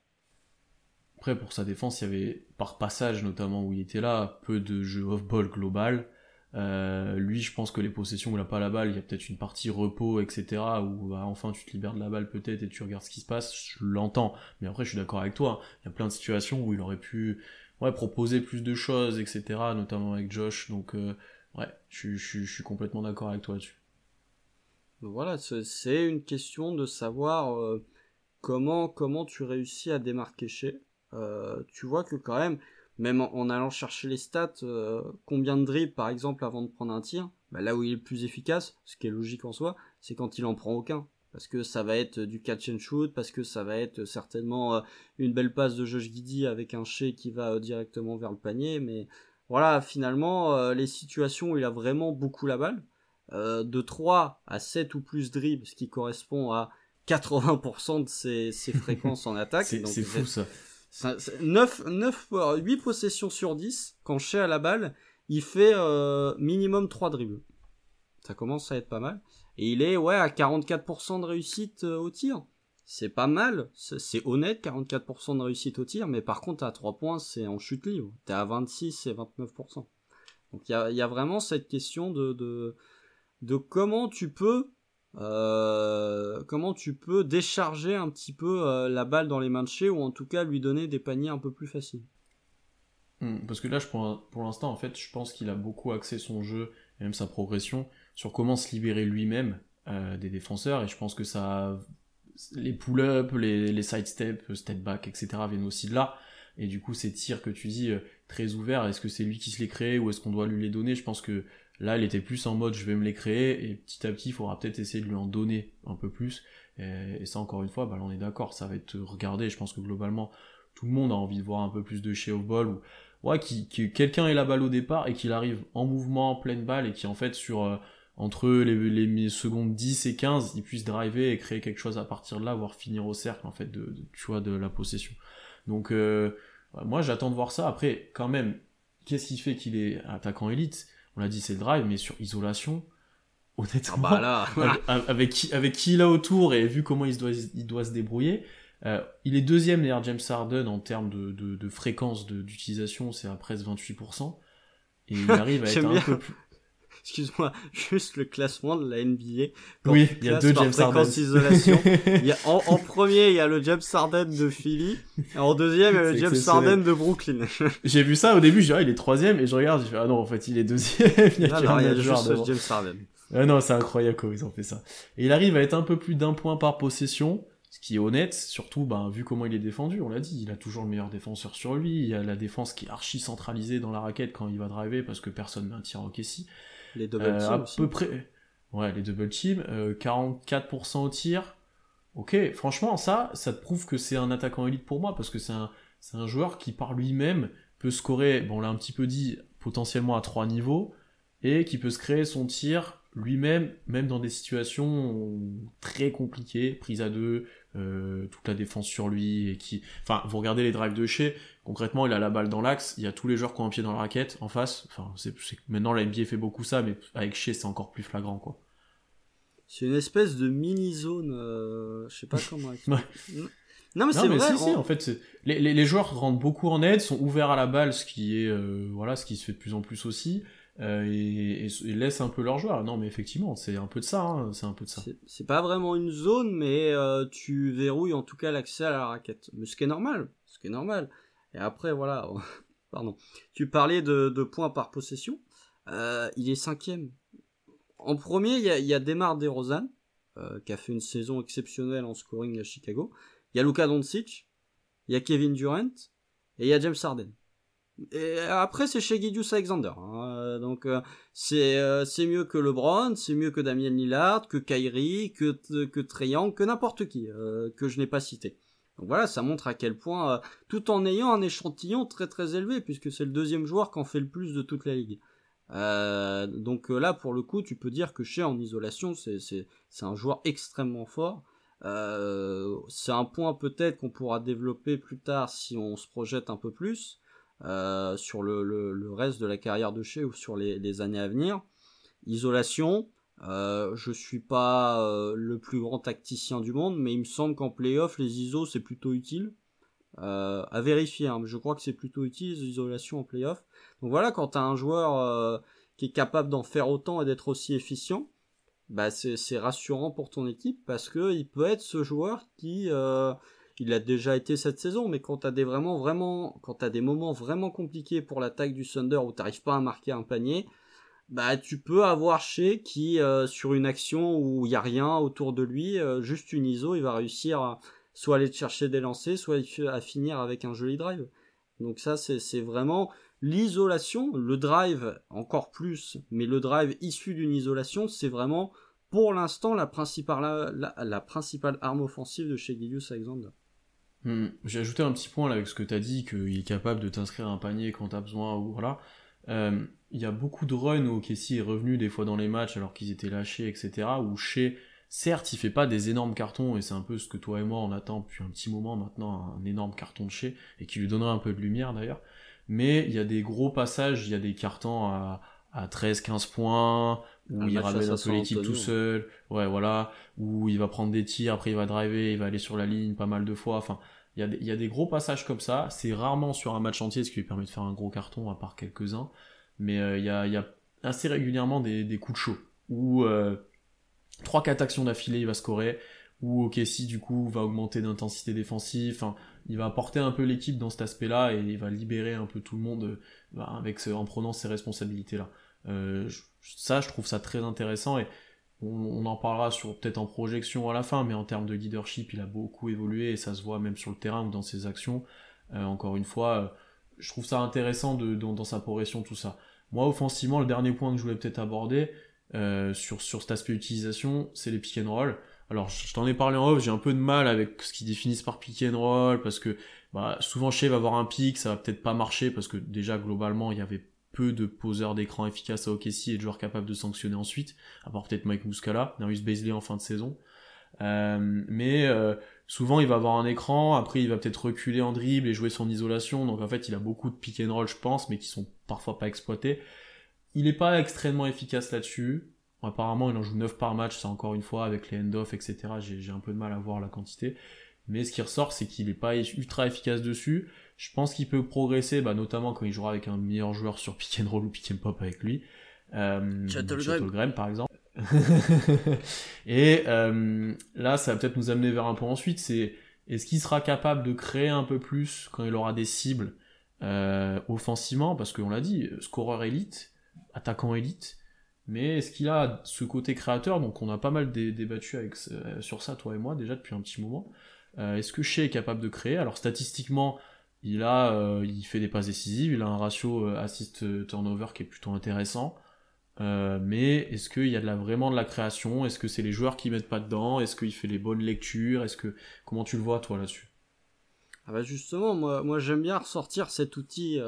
Après, pour sa défense, il y avait, par passage notamment où il était là, peu de jeu off-ball global. Euh, lui, je pense que les possessions où il a pas la balle, il y a peut-être une partie repos, etc. Où bah, enfin tu te libères de la balle peut-être et tu regardes ce qui se passe. Je l'entends, mais après je suis d'accord avec toi. Il y a plein de situations où il aurait pu ouais, proposer plus de choses, etc. Notamment avec Josh. Donc euh, ouais, je, suis complètement d'accord avec toi là-dessus. Donc voilà, c'est, une question de savoir euh, comment, comment tu réussis à démarquer chez. Euh, tu vois que quand même, même en, allant chercher les stats, combien de dribbles par exemple avant de prendre un tir, bah, là où il est le plus efficace, ce qui est logique en soi, c'est quand il en prend aucun. Parce que ça va être du catch and shoot, parce que ça va être certainement euh, une belle passe de Josh Giddy avec un Shea qui va euh, directement vers le panier, mais voilà, finalement, euh, les situations où il a vraiment beaucoup la balle, de 3 à 7 ou plus dribbles, ce qui correspond à 80% de ses, ses <laughs> fréquences en attaque. C'est fou ça- 9, 9, 8 possessions sur 10, quand Shea a la balle, il fait euh, minimum 3 dribbles. Ça commence à être pas mal. Et il est ouais à 44% de réussite euh, au tir. C'est pas mal, c'est honnête 44% de réussite au tir, mais par contre à 3 points c'est en chute libre. T'es à 26 et 29%. Donc il y a, vraiment cette question de comment tu peux euh, comment tu peux décharger un petit peu euh, la balle dans les mains de chez ou en tout cas lui donner des paniers un peu plus faciles. Hmm, parce que là, je, pour, pour l'instant, en fait, je pense qu'il a beaucoup axé son jeu et même sa progression sur comment se libérer lui-même euh, des défenseurs. Et je pense que ça, les pull-up, les, les side step, step back, etc. viennent aussi de là. Et du coup, ces tirs que tu dis euh, très ouverts, est-ce que c'est lui qui se les crée ou est-ce qu'on doit lui les donner? Je pense que là, il était plus en mode je vais me les créer et petit à petit, il faudra peut-être essayer de lui en donner un peu plus. Et, ça, encore une fois, bah, on est d'accord, ça va être regardé. Je pense que globalement, tout le monde a envie de voir un peu plus de chez au ball ou ouais, qui, quelqu'un ait la balle au départ et qu'il arrive en mouvement, en pleine balle et qui en fait sur euh, entre les, les, secondes 10 et 15, il puisse driver et créer quelque chose à partir de là, voire finir au cercle en fait de, tu vois, de la possession. Donc euh, moi j'attends de voir ça. Après quand même, qu'est-ce qui fait qu'il est attaquant élite? On l'a dit c'est le drive, mais sur isolation, <laughs> honnêtement, ah bah <laughs> avec, qui, avec qui il a autour et vu comment il doit, il doit se débrouiller, euh, il est deuxième derrière James Harden en termes de, de, de fréquence d'utilisation, c'est à presque 28%. Et il arrive à <laughs> être un peu plus... Excuse-moi, <laughs> juste le classement de la NBA. oui, il y a deux James Harden. Y a, en, en, <laughs> premier, il y a le James Harden de Philly. Et en deuxième, il y a le James Harden de Brooklyn. <laughs> j'ai vu ça au début, je dirais, il est troisième, et je regarde, je fais, ah non, en fait, il est deuxième. il y a, non, il y a juste James Harden. Ah non, c'est incroyable comment ils ont fait ça. Et il arrive à être un peu plus d'un point par possession ce qui est honnête, surtout ben, vu comment il est défendu, on l'a dit, il a toujours le meilleur défenseur sur lui, il y a la défense qui est archi centralisée dans la raquette quand il va driver parce que personne n'a un tir au Kessie. Les double euh, teams. à peu près. Ouais, les double teams, 44% au tir. Ok, franchement, ça, ça te prouve que c'est un attaquant élite pour moi parce que c'est un, c'est un joueur qui par lui-même peut scorer, bon on l'a un petit peu dit, potentiellement à trois niveaux, et qui peut se créer son tir lui-même, même dans des situations très compliquées, prise à deux, euh, toute la défense sur lui, et qui... Enfin, vous regardez les drives de chez, concrètement, il a la balle dans l'axe, il y a tous les joueurs qui ont un pied dans la raquette, en face, enfin, c'est, maintenant la NBA fait beaucoup ça, mais avec chez c'est encore plus flagrant, quoi. C'est une espèce de mini-zone, euh, je sais pas comment... <laughs> Non mais c'est vrai. Si, si, en fait, les, les, les, joueurs rentrent beaucoup en aide, sont ouverts à la balle, ce qui est euh, voilà, ce qui se fait de plus en plus aussi. Euh, et, et, laissent un peu leur joueur. Non, mais effectivement, c'est un peu de ça. Hein, c'est un peu de ça. C'est pas vraiment une zone, mais euh, tu verrouilles en tout cas l'accès à la raquette. Mais ce qui est normal, ce qui est normal. Et après, voilà, <laughs> pardon. Tu parlais de, points par possession. Euh, il est cinquième. En premier, il y a, Demar DeRozan, euh, qui a fait une saison exceptionnelle en scoring à Chicago. Il y a Luka Doncic, il y a Kevin Durant, et il y a James Harden. Et après, c'est chez Gidius Alexander. Hein. Donc, euh, c'est mieux que LeBron, c'est mieux que Damien Lillard, que Kyrie, que que que n'importe qui que je n'ai pas cité. Donc voilà, ça montre à quel point, tout en ayant un échantillon très très élevé, puisque c'est le deuxième joueur qui en fait le plus de toute la ligue. donc là, pour le coup, tu peux dire que chez en isolation, c'est un joueur extrêmement fort. c'est un point peut-être qu'on pourra développer plus tard si on se projette un peu plus. Euh, sur le, reste de la carrière de chez ou sur les années à venir. Isolation, euh, je suis pas euh, le plus grand tacticien du monde, mais il me semble qu'en playoff, les ISO c'est plutôt utile. Euh, à vérifier, hein, je crois que c'est plutôt utile les isolations en playoff. Donc voilà, quand t'as un joueur euh, qui est capable d'en faire autant et d'être aussi efficient, bah c'est rassurant pour ton équipe parce que il peut être ce joueur qui il a déjà été cette saison, mais quand t'as des vraiment, vraiment, quand t'as des moments vraiment compliqués pour l'attaque du Thunder où t'arrives pas à marquer un panier, bah tu peux avoir chez qui euh, sur une action où il y a rien autour de lui, euh, juste une ISO, il va réussir à soit aller chercher des lancers, soit à finir avec un joli drive. Donc ça c'est vraiment l'isolation, le drive encore plus, mais le drive issu d'une isolation, c'est vraiment pour l'instant la principale arme offensive de chez Gilius Alexander. Hmm. J'ai ajouté un petit point là avec ce que tu as dit, qu'il est capable de t'inscrire un panier quand tu as besoin, ou voilà. Euh, il y a beaucoup de runs où Kessie est revenu des fois dans les matchs alors qu'ils étaient lâchés, etc. Où chez, certes, il fait pas des énormes cartons, et c'est un peu ce que toi et moi on attend depuis un petit moment maintenant, un énorme carton de chez, et qui lui donnerait un peu de lumière d'ailleurs. Mais il y a des gros passages, il y a des cartons à, à 13-15 points, où il ramène un peu l'équipe tout seul, ouais voilà, où il va prendre des tirs, après il va driver, il va aller sur la ligne pas mal de fois, enfin, il y a, des, gros passages comme ça, c'est rarement sur un match entier ce qui lui permet de faire un gros carton, à part quelques-uns, mais euh, il, y a, assez régulièrement des, coups de chaud, où euh, 3-4 actions d'affilée il va scorer, où OKC du coup va augmenter d'intensité défensive. Enfin, il va apporter un peu l'équipe dans cet aspect-là et il va libérer un peu tout le monde euh, avec en prenant ses responsabilités-là. Euh, ça, je trouve ça très intéressant et on, en parlera sur peut-être en projection à la fin, mais en termes de leadership, il a beaucoup évolué et ça se voit même sur le terrain ou dans ses actions. Euh, encore une fois, je trouve ça intéressant dans, sa progression, tout ça. Moi, offensivement, le dernier point que je voulais peut-être aborder sur, sur cet aspect utilisation, c'est les pick and roll. Alors, je t'en ai parlé en off, j'ai un peu de mal avec ce qu'ils définissent par pick and roll, parce que bah, souvent Shea va avoir un pick, ça va peut-être pas marcher, parce que déjà, globalement, il y avait peu de poseurs d'écran efficaces à OKC et de joueurs capables de sanctionner ensuite, à part peut-être Mike Muscala, Darius Baisley en fin de saison. Euh, mais euh, souvent, il va avoir un écran, après il va peut-être reculer en dribble et jouer son isolation, donc en fait, il a beaucoup de pick and roll, je pense, mais qui sont parfois pas exploités. Il est pas extrêmement efficace là-dessus. Apparemment, il en joue 9 par match, c'est encore une fois avec les end-off, etc. J'ai un peu de mal à voir la quantité. Mais ce qui ressort, c'est qu'il n'est pas ultra efficace dessus. Je pense qu'il peut progresser, bah, notamment quand il jouera avec un meilleur joueur sur pick and roll ou pick and pop avec lui. Euh, Graham, par exemple. <laughs> Et euh, là, ça va peut-être nous amener vers un point ensuite, c'est est-ce qu'il sera capable de créer un peu plus quand il aura des cibles euh, offensivement? Parce qu'on l'a dit, scoreur élite, attaquant élite, mais est-ce qu'il a ce côté créateur? Donc on a pas mal débattu avec, euh, sur ça, toi et moi, déjà depuis un petit moment. Euh, est-ce que Shea est capable de créer? Alors statistiquement, il a, euh, fait des passes décisives, il a un ratio assist turnover qui est plutôt intéressant. mais est-ce qu'il y a de la, vraiment de la création? Est-ce que c'est les joueurs qui mettent pas dedans? Est-ce qu'il fait les bonnes lectures? Est-ce comment tu le vois toi là-dessus? Ah bah justement, moi, j'aime bien ressortir cet outil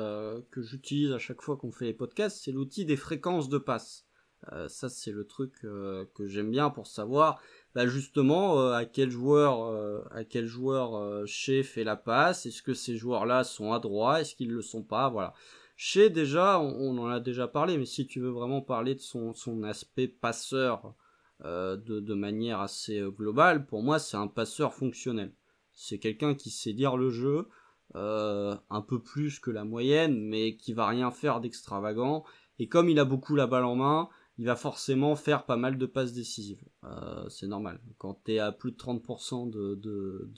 que j'utilise à chaque fois qu'on fait les podcasts, c'est l'outil des fréquences de passe. Euh, ça, c'est le truc euh, que j'aime bien pour savoir bah, justement euh, à quel joueur, à quel joueur chez fait la passe. Est-ce que ces joueurs-là sont à droit Est-ce qu'ils le sont pas? Voilà. Chez déjà, on, en a déjà parlé, mais si tu veux vraiment parler de son, son aspect passeur de, de manière assez globale, pour moi, c'est un passeur fonctionnel. C'est quelqu'un qui sait lire le jeu, un peu plus que la moyenne, mais qui va rien faire d'extravagant. Et comme il a beaucoup la balle en main, il va forcément faire pas mal de passes décisives. Euh, c'est normal. Quand tu es à plus de 30% de, de,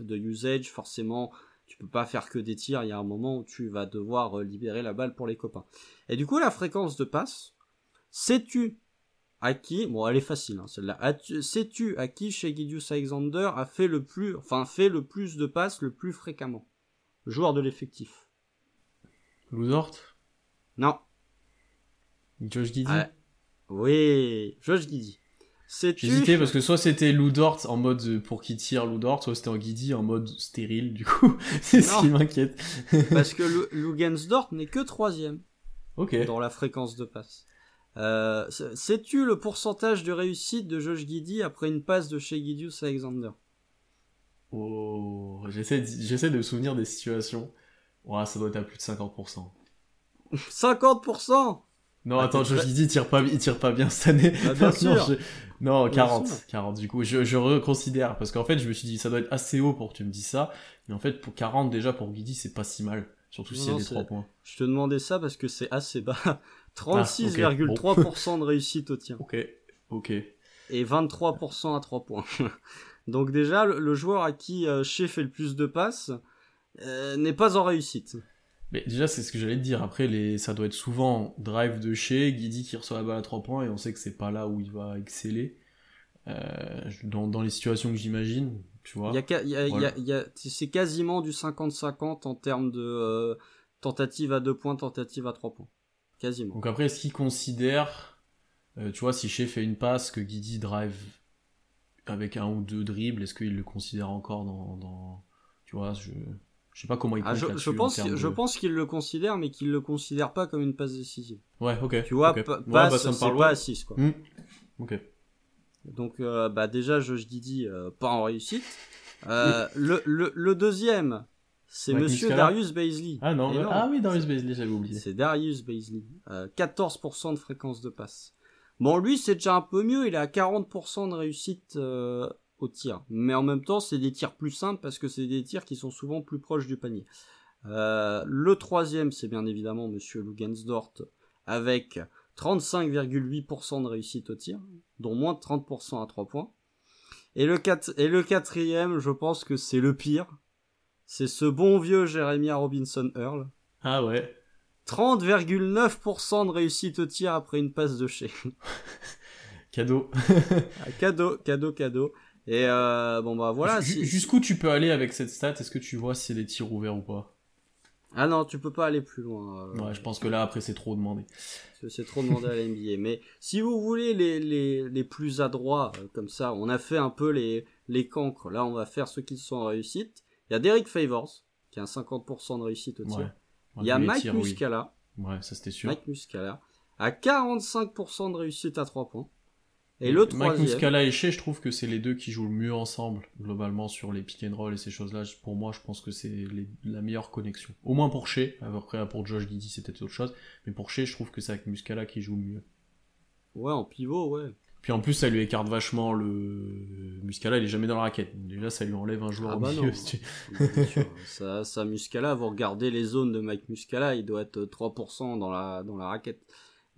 de, usage, forcément, tu peux pas faire que des tirs. Il y a un moment où tu vas devoir euh, libérer la balle pour les copains. Et du coup, la fréquence de passe, sais-tu à qui, bon, elle est facile, hein, celle-là. Sais-tu à qui chez Gideus Alexander a fait le plus, enfin, fait le plus de passes le plus fréquemment? joueur de l'effectif. Louzort? Non. Josh Giddy Oui, Josh Giddy. J'hésitais parce que <laughs> soit c'était Lou Dort en mode euh, pour qui tire Lou Dort, soit c'était en Giddy en mode stérile, du coup. <laughs> c'est ce qui m'inquiète. <laughs> parce que Lou Dort n'est que troisième. Dans la fréquence de passe. Euh, sais-tu le pourcentage de réussite de Josh Giddy après une passe de chez Gidius Alexander? Oh, j'essaie de, me souvenir des situations. Ouais, ça doit être à plus de 50%. 50% non, ah, attends, je dis, il tire pas, il tire pas bien cette année. Ah, <laughs> bien sûr. Non, 40, 40 du coup, je, je reconsidère parce qu'en fait, je me suis dit ça doit être assez haut pour que tu me dises ça, mais en fait pour 40 déjà pour Guidi, c'est pas si mal, surtout s'il y a des 3 points. Je te demandais ça parce que c'est assez bas. 36,3% <laughs> ah, <laughs> de réussite au tir. OK. OK. Et 23% à 3 points. Donc déjà le, joueur à qui euh, Shea fait le plus de passes euh, n'est pas en réussite. Mais déjà, c'est ce que j'allais te dire. Après, les... ça doit être souvent drive de chez, Guidi qui reçoit la balle à 3 points, et on sait que c'est pas là où il va exceller. Euh, dans, dans, les situations que j'imagine, tu vois. c'est quasiment du 50-50 en termes de euh, tentative à 2 points, tentative à 3 points. Quasiment. Donc après, est-ce qu'il considère, euh, tu vois, si Shea fait une passe, que Guidi drive avec un ou deux dribbles, est-ce qu'il le considère encore dans, dans... Tu vois, je... Je sais pas comment il ah, je, je, pense, je pense qu'il le considère, mais qu'il le considère pas comme une passe décisive. Ouais, ok. Tu vois, passe, bah, c'est pas 6 quoi. Hmm. Ok. Donc, euh, bah déjà, Josh Didi, euh, pas en réussite. Euh, le, le, le, deuxième, c'est Monsieur Darius Baisley. Ah non, ah oui, Darius Baisley, j'avais oublié. C'est Darius Baisley. 14% de fréquence de passe. Bon, lui, c'est déjà un peu mieux. Il est à 40% de réussite au tir. Mais en même temps, c'est des tirs plus simples parce que c'est des tirs qui sont souvent plus proches du panier. Euh, le troisième, c'est bien évidemment Monsieur Lugensdort avec 35,8% de réussite au tir, dont moins de 30% à 3 points. Et le, et le quatrième, je pense que c'est le pire. C'est ce bon vieux Jeremiah Robinson Earl. Ah ouais. 30,9% de réussite au tir après une passe de chez. <laughs> <laughs> cadeau. Cadeau, cadeau, cadeau. Et euh, bon bah voilà. Jusqu'où tu peux aller avec cette stat? Est-ce que tu vois si c'est des tirs ouverts ou pas? Ah non, tu peux pas aller plus loin. Euh, ouais, je pense que là après c'est trop demandé. C'est trop demandé à la NBA. Mais si vous voulez les, les, les plus adroits euh, comme ça, on a fait un peu les, les cancres. Là on va faire ceux qui sont en réussite. Il y a Derek Favors qui a un 50% de réussite au tir. Il y a Mike Muscala. Ouais, ça c'était sûr. Mike Muscala à 45% de réussite à 3 points. Et le troisième. Mike Muscala et Shea, je trouve que c'est les deux qui jouent le mieux ensemble, globalement, sur les pick and roll et ces choses-là. Pour moi, je pense que c'est la meilleure connexion. Au moins pour Shea. Après, pour Josh Giddy, c'était autre chose. Mais pour Shea, je trouve que c'est avec Muscala qui joue le mieux. Ouais, en pivot, ouais. Puis en plus, ça lui écarte vachement le. Muscala, il est jamais dans la raquette. Déjà, ça lui enlève un joueur ah au bah milieu. ça, ça, Muscala, vous regardez les zones de Mike Muscala, il doit être 3% dans la, dans la raquette.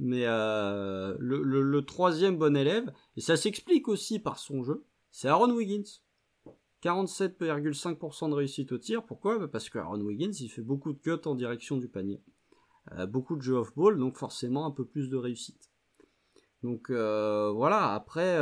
Mais euh, le, troisième bon élève, et ça s'explique aussi par son jeu, c'est Aaron Wiggins. 47,5% de réussite au tir. Pourquoi? Bah, Parce que Aaron Wiggins, il fait beaucoup de cuts en direction du panier. Euh, beaucoup de jeux off-ball, donc forcément un peu plus de réussite. Donc euh, voilà, après,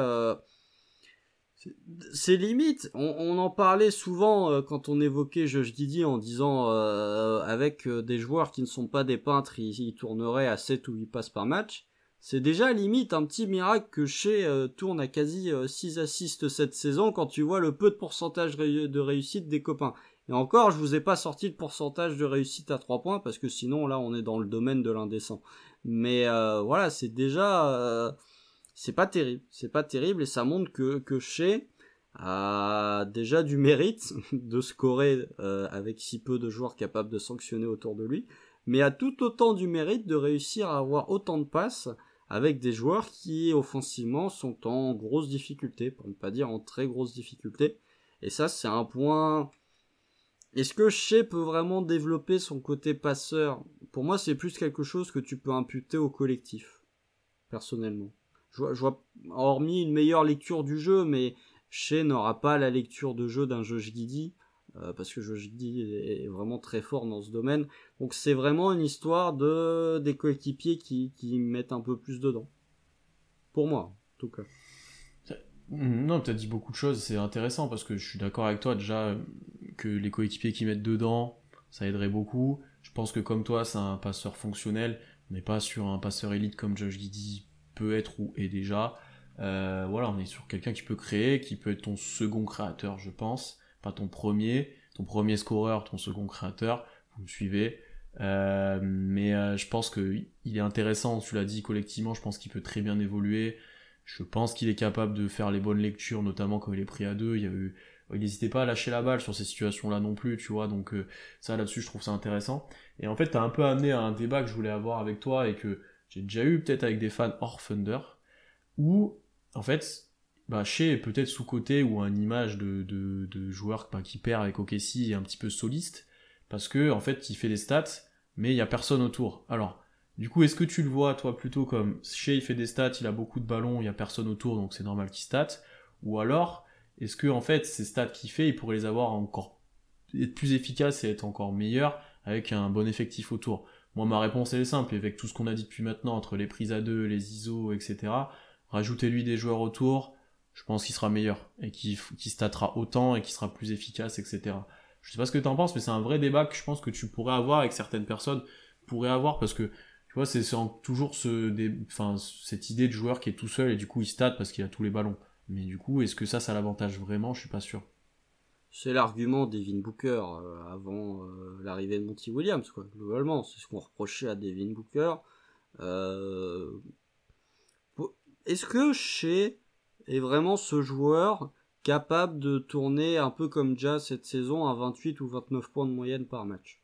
c'est limite. On, en parlait souvent euh, quand on évoquait Josh Didi en disant euh, avec euh, des joueurs qui ne sont pas des peintres, ils, tourneraient à 7 ou 8 passes par match. C'est déjà limite un petit miracle que chez tourne à quasi 6 assists cette saison quand tu vois le peu de pourcentage de réussite des copains. Et encore, je vous ai pas sorti de pourcentage de réussite à 3 points parce que sinon là on est dans le domaine de l'indécent. Mais voilà, c'est déjà c'est pas terrible, c'est pas terrible et ça montre que que Shea a déjà du mérite <laughs> de scorer euh, avec si peu de joueurs capables de sanctionner autour de lui, mais a tout autant du mérite de réussir à avoir autant de passes avec des joueurs qui offensivement sont en grosse difficulté, pour ne pas dire en très grosse difficulté. Et ça c'est un point. Est-ce que Shea peut vraiment développer son côté passeur? Pour moi, c'est plus quelque chose que tu peux imputer au collectif, personnellement je vois, hormis une meilleure lecture du jeu, mais Shea n'aura pas la lecture de jeu d'un Josh Giddy, euh, parce que Josh Giddy est vraiment très fort dans ce domaine. Donc c'est vraiment une histoire de des coéquipiers qui, qui mettent un peu plus dedans. Pour moi, en tout cas. Non, tu as dit beaucoup de choses, c'est intéressant parce que je suis d'accord avec toi déjà que les coéquipiers qui mettent dedans, ça aiderait beaucoup. Je pense que comme toi, c'est un passeur fonctionnel, mais pas sur un passeur élite comme Josh Giddy être ou est déjà. Euh, voilà, on est sur quelqu'un qui peut créer, qui peut être ton second créateur, je pense, pas ton premier, ton premier scoreur, ton second créateur. Vous me suivez. Euh, mais euh, je pense que il est intéressant, tu l'as dit collectivement, je pense qu'il peut très bien évoluer. Je pense qu'il est capable de faire les bonnes lectures, notamment quand il est pris à deux. Il y n'hésitait pas à lâcher la balle sur ces situations-là non plus, tu vois. Donc ça là-dessus, je trouve ça intéressant. Et en fait, t'as un peu amené à un débat que je voulais avoir avec toi et que j'ai déjà eu peut-être avec des fans hors Thunder, où en fait, bah, Shea est peut-être sous-côté ou une image de, joueur bah, qui perd avec OKC est un petit peu soliste, parce que en fait, il fait des stats, mais il y a personne autour. Alors, du coup, est-ce que tu le vois, toi, plutôt comme Shea, il fait des stats, il a beaucoup de ballons, il y a personne autour, donc c'est normal qu'il stat, ou alors, est-ce que en fait, ces stats qu'il fait, il pourrait les avoir encore être plus efficaces et être encore meilleurs avec un bon effectif autour? Moi, ma réponse est simple, avec tout ce qu'on a dit depuis maintenant, entre les prises à deux, les ISO, etc., rajoutez-lui des joueurs autour, je pense qu'il sera meilleur, et qu'il statera autant, et qu'il sera plus efficace, etc. Je sais pas ce que tu en penses, mais c'est un vrai débat que je pense que tu pourrais avoir avec certaines personnes, pourraient avoir, parce que, tu vois, c'est toujours ce, enfin, cette idée de joueur qui est tout seul, et du coup, il stat parce qu'il a tous les ballons. Mais du coup, est-ce que ça, ça l'avantage vraiment? Je suis pas sûr. C'est l'argument Devin Booker euh, avant euh, l'arrivée de Monty Williams, quoi. Globalement, c'est ce qu'on reprochait à Devin Booker. Euh, est-ce que chez est vraiment ce joueur capable de tourner un peu comme Ja cette saison à 28 ou 29 points de moyenne par match?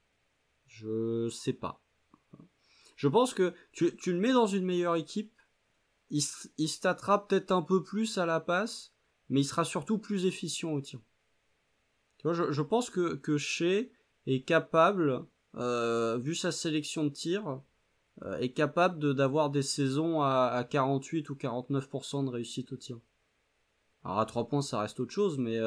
Je sais pas. Je pense que tu, le mets dans une meilleure équipe, il, il statera peut-être un peu plus à la passe, mais il sera surtout plus efficient au tir je, pense que, que est capable, euh, vu sa sélection de tir, euh, est capable d'avoir des saisons à, 48 ou 49% de réussite au tir. Alors à 3 points, ça reste autre chose, mais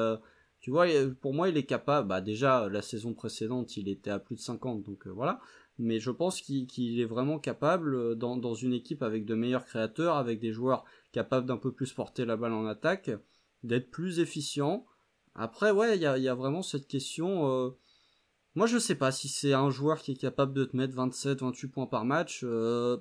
tu vois, pour moi, il est capable. Bah déjà, la saison précédente, il était à plus de 50, donc voilà. Mais je pense qu'il est vraiment capable, dans une équipe avec de meilleurs créateurs, avec des joueurs capables d'un peu plus porter la balle en attaque, d'être plus efficient. Après, ouais, il y a, y a, vraiment cette question. Moi, je sais pas si c'est un joueur qui est capable de te mettre 27, 28 points par match. Euh,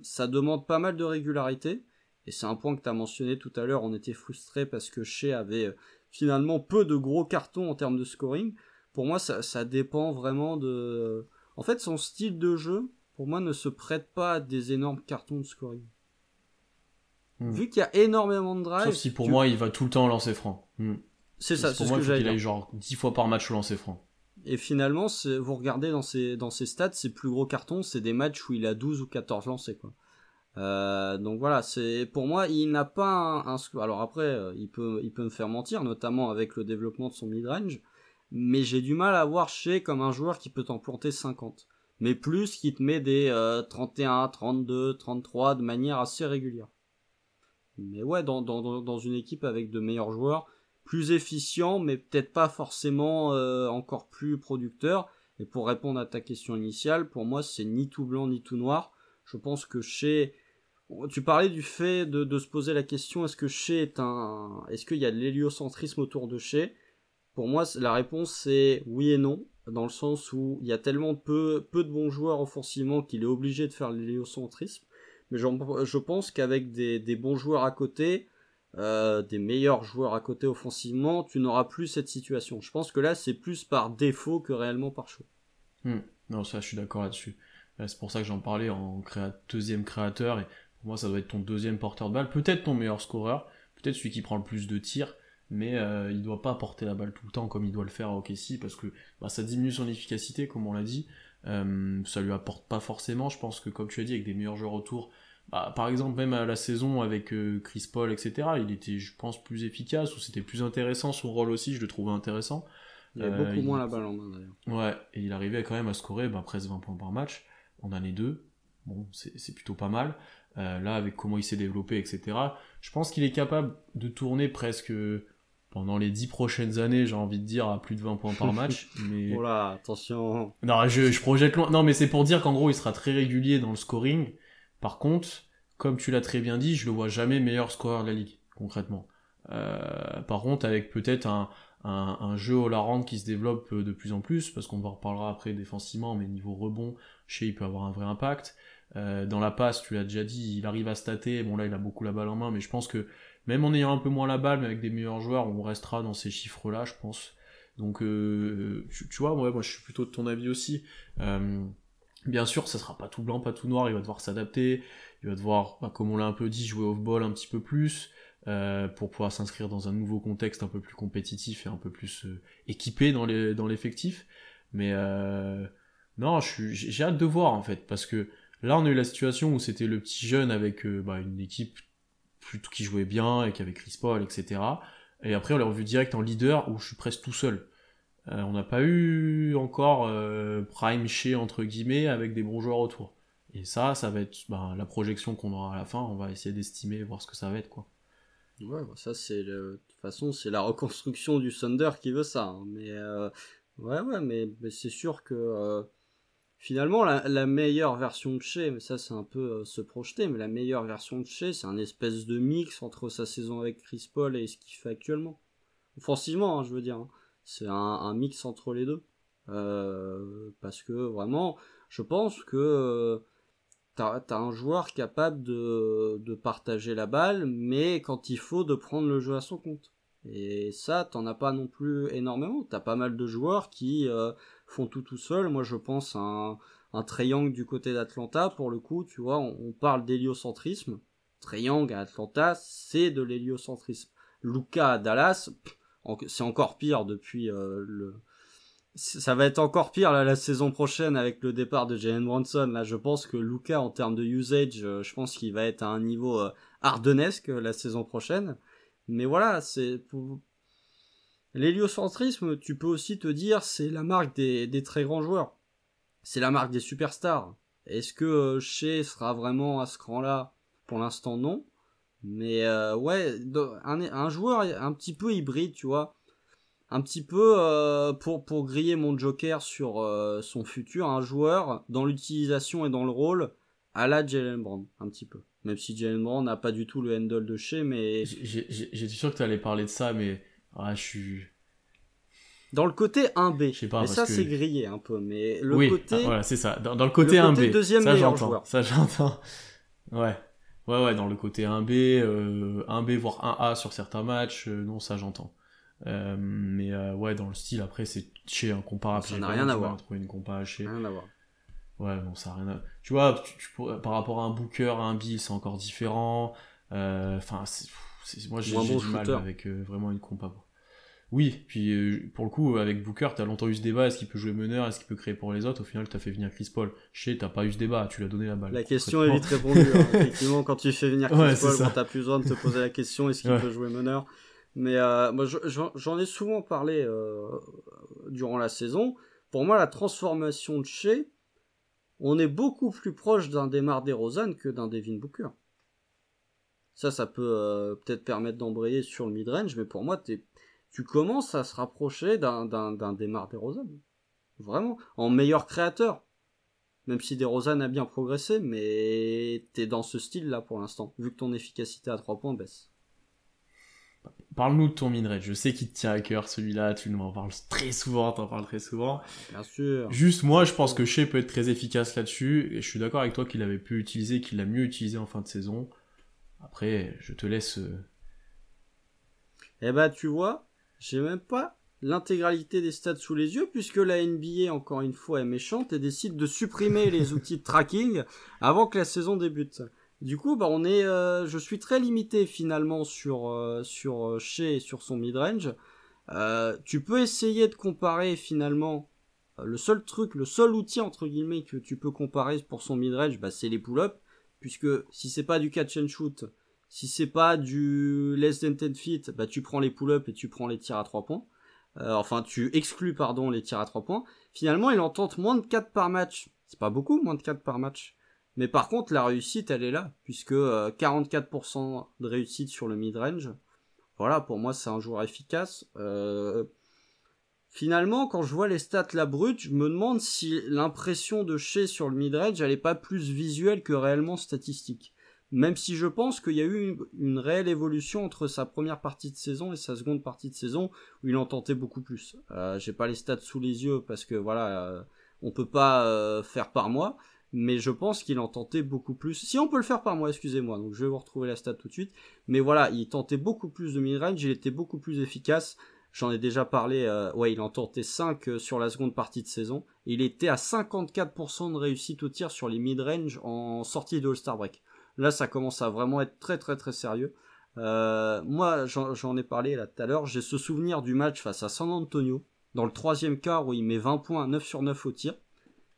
ça demande pas mal de régularité. Et c'est un point que tu as mentionné tout à l'heure. On était frustré parce que Shea avait euh, finalement peu de gros cartons en termes de scoring. Pour moi, ça, ça dépend vraiment de. En fait, son style de jeu, pour moi, ne se prête pas à des énormes cartons de scoring. Hmm. Vu qu'il y a énormément de drive. Sauf si pour moi, il va tout le temps lancer franc. Hmm. C'est ça, c'est ce que j'allais dire. Il a genre 10 fois par match lancer franc. Et finalement, vous regardez dans ses, dans ses stats, ses plus gros cartons, c'est des matchs où il a 12 ou 14 lancés, quoi. Euh, donc voilà, c'est pour moi, il n'a pas un, alors après, euh, il peut, il peut me faire mentir, notamment avec le développement de son mid-range, mais j'ai du mal à voir chez comme un joueur qui peut t'en planter 50, mais plus qui te met des 31, 32, 33 de manière assez régulière. Mais ouais, dans, dans, dans une équipe avec de meilleurs joueurs, plus efficient, mais peut-être pas forcément euh, encore plus producteur. Et pour répondre à ta question initiale, pour moi, c'est ni tout blanc ni tout noir. Je pense que chez tu parlais du fait de, se poser la question est-ce que chez est un est-ce qu'il y a de l'héliocentrisme autour de chez? Pour moi, la réponse c'est oui et non dans le sens où il y a tellement peu peu de bons joueurs offensivement qu'il est obligé de faire l'héliocentrisme. Mais je pense qu'avec des, des bons joueurs à côté, euh, des meilleurs joueurs à côté offensivement, tu n'auras plus cette situation. Je pense que là, c'est plus par défaut que réellement par choix. Hmm. Non, ça, je suis d'accord là-dessus. C'est pour ça que j'en parlais en deuxième créateur. Et pour moi, ça doit être ton deuxième porteur de balle. Peut-être ton meilleur scoreur. Peut-être celui qui prend le plus de tirs. Mais euh, il doit pas porter la balle tout le temps comme il doit le faire à OKC parce que bah, ça diminue son efficacité, comme on l'a dit. Euh, ça lui apporte pas forcément. Je pense que, comme tu as dit, avec des meilleurs joueurs autour, bah, par exemple, même à la saison avec euh, Chris Paul, etc., il était, je pense, plus efficace, ou c'était plus intéressant, son rôle aussi, je le trouvais intéressant. Il avait beaucoup euh, moins la balle en main, d'ailleurs. Ouais, et il arrivait quand même à scorer bah, presque 20 points par match, en année 2. Bon, c'est plutôt pas mal. Euh, là, avec comment il s'est développé, etc., je pense qu'il est capable de tourner presque pendant les 10 prochaines années, j'ai envie de dire, à plus de 20 points par <laughs> match. mais... Oh là, attention. Non, je, je projette loin. Non, mais c'est pour dire qu'en gros, il sera très régulier dans le scoring par contre, comme tu l'as très bien dit, je le vois jamais meilleur scoreur de la ligue, concrètement. Euh, par contre, avec peut-être un, jeu au la qui se développe de plus en plus, parce qu'on en reparlera après défensivement, mais niveau rebond, chez il peut avoir un vrai impact. Euh, dans la passe, tu l'as déjà dit, il arrive à stater, bon là il a beaucoup la balle en main, mais je pense que même en ayant un peu moins la balle, mais avec des meilleurs joueurs, on restera dans ces chiffres-là, je pense. Donc, euh, tu, vois, moi je suis plutôt de ton avis aussi. Bien sûr, ça sera pas tout blanc, pas tout noir, il va devoir s'adapter, il va devoir, bah, comme on l'a un peu dit, jouer off-ball un petit peu plus, euh, pour pouvoir s'inscrire dans un nouveau contexte un peu plus compétitif et un peu plus euh, équipé dans l'effectif. Mais euh, non, j'ai hâte de voir en fait, parce que là on a eu la situation où c'était le petit jeune avec bah, une équipe plutôt qui jouait bien et qui avait Chris Paul, etc. Et après on l'a revu direct en leader où je suis presque tout seul. Euh, on n'a pas eu encore euh, prime chez entre guillemets avec des bons joueurs autour. Et ça, ça va être ben, la projection qu'on aura à la fin. On va essayer d'estimer, voir ce que ça va être, quoi. Ouais, bah, ça c'est de toute façon c'est la reconstruction du Thunder qui veut ça. Hein. Mais euh, ouais, ouais, mais, c'est sûr que finalement la, meilleure version de chez, mais ça c'est un peu se projeter, mais la meilleure version de chez, c'est un espèce de mix entre sa saison avec Chris Paul et ce qu'il fait actuellement. Offensivement, hein, je veux dire. Hein c'est un, mix entre les deux. Euh, parce que vraiment, je pense que euh, t'as as un joueur capable de, de, partager la balle, mais quand il faut de prendre le jeu à son compte. Et ça, t'en as pas non plus énormément. T'as pas mal de joueurs qui euh, font tout tout seul. Moi, je pense à un, un triangle du côté d'Atlanta. Pour le coup, tu vois, on, parle d'héliocentrisme. Triangle à Atlanta, c'est de l'héliocentrisme. Luca à Dallas, c'est encore pire depuis euh, le ça va être encore pire la saison prochaine avec le départ de Jalen Bronson. Là, je pense que Luca, en termes de usage, euh, je pense qu'il va être à un niveau euh, ardennesque la saison prochaine. Mais voilà, c'est pour... l'héliocentrisme. Tu peux aussi te dire, c'est la marque des, des très grands joueurs. C'est la marque des superstars. Est-ce que Shea sera vraiment à ce cran-là? Pour l'instant, non. Mais euh, ouais, un, un, joueur un petit peu hybride, tu vois. Un petit peu euh, pour, pour griller mon joker sur euh, son futur, un joueur dans l'utilisation et dans le rôle à la Jalen Brown, un petit peu. Même si Jalen Brown n'a pas du tout le handle de chez, mais... J'étais sûr que tu allais parler de ça, mais ah, je suis... Dans le côté 1B. Je sais pas, mais ça c'est grillé un peu, mais le oui, côté... voilà, c'est ça. Dans, le côté, le côté 1B. Deuxième ça j'entends. Ça <laughs> j'entends. Ouais. Ouais, ouais, dans le côté 1B, euh, 1B voire 1A sur certains matchs, euh, non, ça j'entends. Euh, mais euh, ouais, dans le style, après, c'est chez incomparable. Ça n'a rien à voir. Trouver une compa chez... Rien à voir. Ouais, bon, ça n'a rien à... Tu vois, par rapport à un Booker, à un Bill, c'est encore différent. Enfin, moi j'ai du mal avec vraiment une compa. Oui, puis euh, pour le coup, avec Booker, t'as longtemps eu ce débat, est-ce qu'il peut jouer meneur, est-ce qu'il peut créer pour les autres Au final, t'as fait venir Chris Paul. Chez, t'as pas eu ce débat, tu lui as donné la balle. La question est vite répondue. Hein. <laughs> Effectivement, quand tu fais venir Chris Paul, bon, t'as plus besoin de te poser la question, est-ce qu'il peut jouer meneur? Mais euh, moi, j'en ai souvent parlé euh, durant la saison. Pour moi, la transformation de chez, on est beaucoup plus proche d'un Demar DeRozan que d'un Devin Booker. Ça, ça peut peut-être permettre d'embrayer sur le mid-range, mais pour moi, t'es tu commences à se rapprocher d'un, d'un, d'un Desmar DeRozan. Vraiment. En meilleur créateur. Même si DeRozan a bien progressé, mais t'es dans ce style-là pour l'instant, vu que ton efficacité à 3 points baisse. Parle-nous de ton minerai. Je sais qu'il te tient à cœur celui-là, tu nous en parles très souvent, t'en parles très souvent. Bien sûr. Juste moi, je pense que Shea peut être très efficace là-dessus, et je suis d'accord avec toi qu'il avait pu utiliser, qu'il l'a mieux utilisé en fin de saison. Après, je te laisse. Euh, eh bah, tu vois, j'ai même pas l'intégralité des stats sous les yeux puisque la NBA encore une fois est méchante et décide de supprimer les <laughs> outils de tracking avant que la saison débute. Du coup, bah on est, euh, je suis très limité finalement sur euh, sur chez euh, et sur son midrange. Euh, tu peux essayer de comparer finalement le seul truc, le seul outil entre guillemets que tu peux comparer pour son midrange, bah c'est les pull-ups puisque si c'est pas du catch and shoot, si c'est pas du less than 10 feet, bah tu prends les pull-ups et tu prends les tirs à 3 points. Euh, enfin, tu exclus, pardon, les tirs à 3 points. Finalement, il en tente moins de 4 par match. C'est pas beaucoup, moins de 4 par match. Mais par contre, la réussite, elle est là, puisque 44% euh, de réussite sur le mid-range. Voilà, pour moi, c'est un joueur efficace. Euh, finalement, quand je vois les stats la brute, je me demande si l'impression de chez sur le mid-range, elle est pas plus visuelle que réellement statistique. Même si je pense qu'il y a eu une, réelle évolution entre sa première partie de saison et sa seconde partie de saison où il en tentait beaucoup plus. Euh, J'ai pas les stats sous les yeux parce que voilà, euh, on peut pas euh, faire par mois, mais je pense qu'il en tentait beaucoup plus. Si on peut le faire par mois, excusez-moi, donc je vais vous retrouver la stat tout de suite. Mais voilà, il tentait beaucoup plus de mid-range, il était beaucoup plus efficace. J'en ai déjà parlé, euh, ouais, il en tentait 5 sur la seconde partie de saison. il était à 54% de réussite au tir sur les mid-range en sortie de All-Star Break. Là, ça commence à vraiment être très très très sérieux. Euh, moi, j'en ai parlé là tout à l'heure. J'ai ce souvenir du match face à San Antonio, dans le troisième quart où il met 20 points, 9 sur 9 au tir.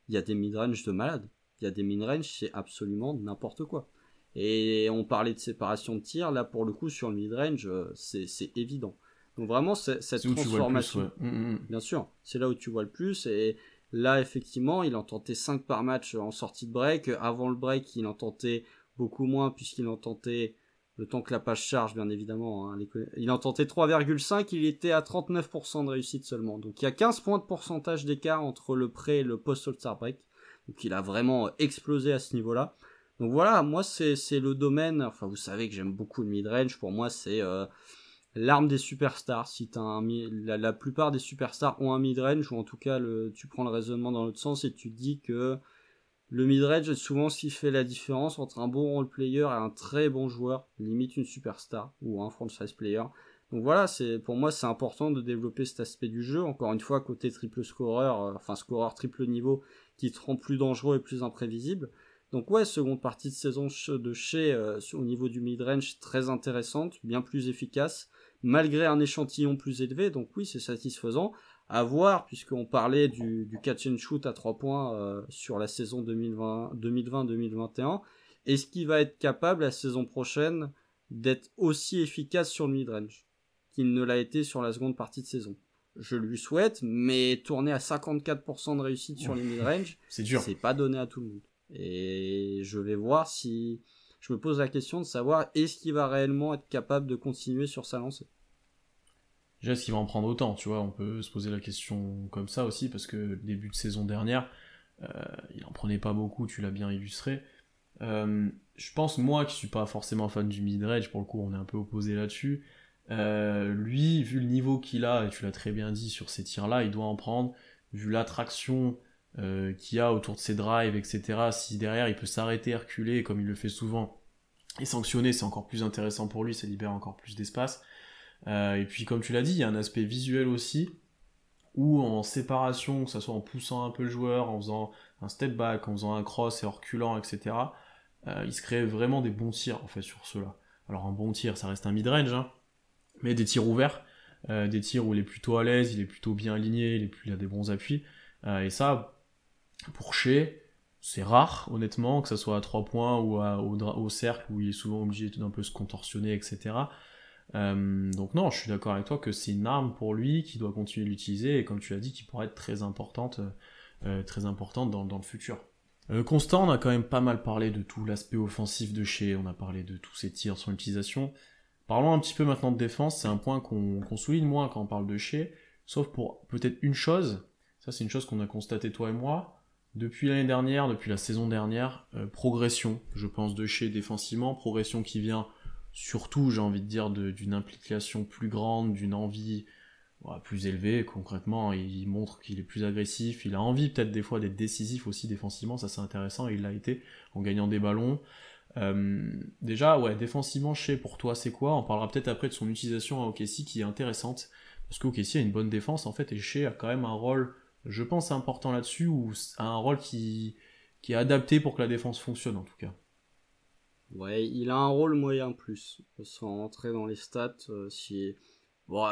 Il y a des mid-range de malade. Il y a des mid-range, c'est absolument n'importe quoi. Et on parlait de séparation de tir, là pour le coup sur le mid-range, euh, c'est évident. Donc vraiment cette transformation, mm, mm, mm. bien sûr, c'est là où tu vois le plus. Et là effectivement, il en tentait 5 par match en sortie de break. Avant le break, il en tentait beaucoup moins puisqu'il en tentait le temps que la page charge bien évidemment. Hein, il en tentait 3,5, il était à 39% de réussite seulement. Donc il y a 15 points de pourcentage d'écart entre le pré et le post-All-Star Break. Donc il a vraiment explosé à ce niveau-là. Donc voilà, moi c'est le domaine, enfin vous savez que j'aime beaucoup le mid-range, pour moi c'est euh, l'arme des superstars. Si as un, la, la, plupart des superstars ont un mid-range, ou en tout cas tu prends le raisonnement dans l'autre sens et tu dis que le midrange est souvent ce qui fait la différence entre un bon role player et un très bon joueur, limite une superstar ou un franchise player. Donc voilà, c'est pour moi c'est important de développer cet aspect du jeu. Encore une fois, côté triple scoreur, euh, enfin scoreur triple niveau, qui te rend plus dangereux et plus imprévisible. Donc ouais, seconde partie de saison de chez euh, au niveau du midrange très intéressante, bien plus efficace, malgré un échantillon plus élevé. Donc oui, c'est satisfaisant à voir puisqu'on parlait du, du, catch and shoot à 3 points euh, sur la saison 2020-2021. Est-ce qu'il va être capable la saison prochaine d'être aussi efficace sur le mid-range qu'il ne l'a été sur la seconde partie de saison? Je lui souhaite, mais tourner à 54% de réussite sur les mid-range, <laughs> c'est dur. C'est pas donné à tout le monde. Et je vais voir si je me pose la question de savoir est-ce qu'il va réellement être capable de continuer sur sa lancée? Déjà, qu'il va en prendre autant Tu vois, on peut se poser la question comme ça aussi, parce que début de saison dernière, euh, il en prenait pas beaucoup, tu l'as bien illustré. Euh, je pense, moi, qui suis pas forcément fan du mid-range, pour le coup, on est un peu opposé là-dessus. Euh, lui, vu le niveau qu'il a, et tu l'as très bien dit sur ces tirs-là, il doit en prendre. Vu l'attraction qu'il a autour de ses drives, etc. Si derrière il peut s'arrêter, reculer, comme il le fait souvent, et sanctionner, c'est encore plus intéressant pour lui, ça libère encore plus d'espace. Euh, et puis, comme tu l'as dit, il y a un aspect visuel aussi, où en séparation, que ce soit en poussant un peu le joueur, en faisant un step back, en faisant un cross et en reculant, etc., euh, il se crée vraiment des bons tirs en fait sur ceux-là. Alors un bon tir, ça reste un mid-range, hein, mais des tirs ouverts, euh, des tirs où il est plutôt à l'aise, il est plutôt bien aligné, il, est plus, a des bons appuis. Et ça, pour Shea, c'est rare, honnêtement, que ce soit à 3 points ou au, au, cercle où il est souvent obligé d'un peu se contorsionner, etc. Euh, donc non, je suis d'accord avec toi que c'est une arme pour lui qui doit continuer d'utiliser et comme tu l'as dit, qui pourrait être très importante, euh, très importante dans, le futur. Euh, Constant, on a quand même pas mal parlé de tout l'aspect offensif de chez, on a parlé de tous ses tirs, son utilisation. Parlons un petit peu maintenant de défense, c'est un point qu'on qu souligne moins quand on parle de chez, sauf pour peut-être une chose, ça c'est une chose qu'on a constaté toi et moi, depuis l'année dernière, depuis la saison dernière, euh, progression, je pense, de chez défensivement, progression qui vient surtout, j'ai envie de dire, d'une implication plus grande, d'une envie plus élevée, concrètement, il montre qu'il est plus agressif, il a envie peut-être des fois d'être décisif aussi défensivement, ça c'est intéressant, il l'a été en gagnant des ballons, euh, déjà, ouais, défensivement, chez pour toi, c'est quoi? On parlera peut-être après de son utilisation à OKC qui est intéressante, parce qu'OKC a une bonne défense en fait, et chez a quand même un rôle, je pense, important là-dessus, ou un rôle qui est adapté pour que la défense fonctionne en tout cas. Ouais, il a un rôle moyen plus, sans entrer dans les stats. Euh, si... bon,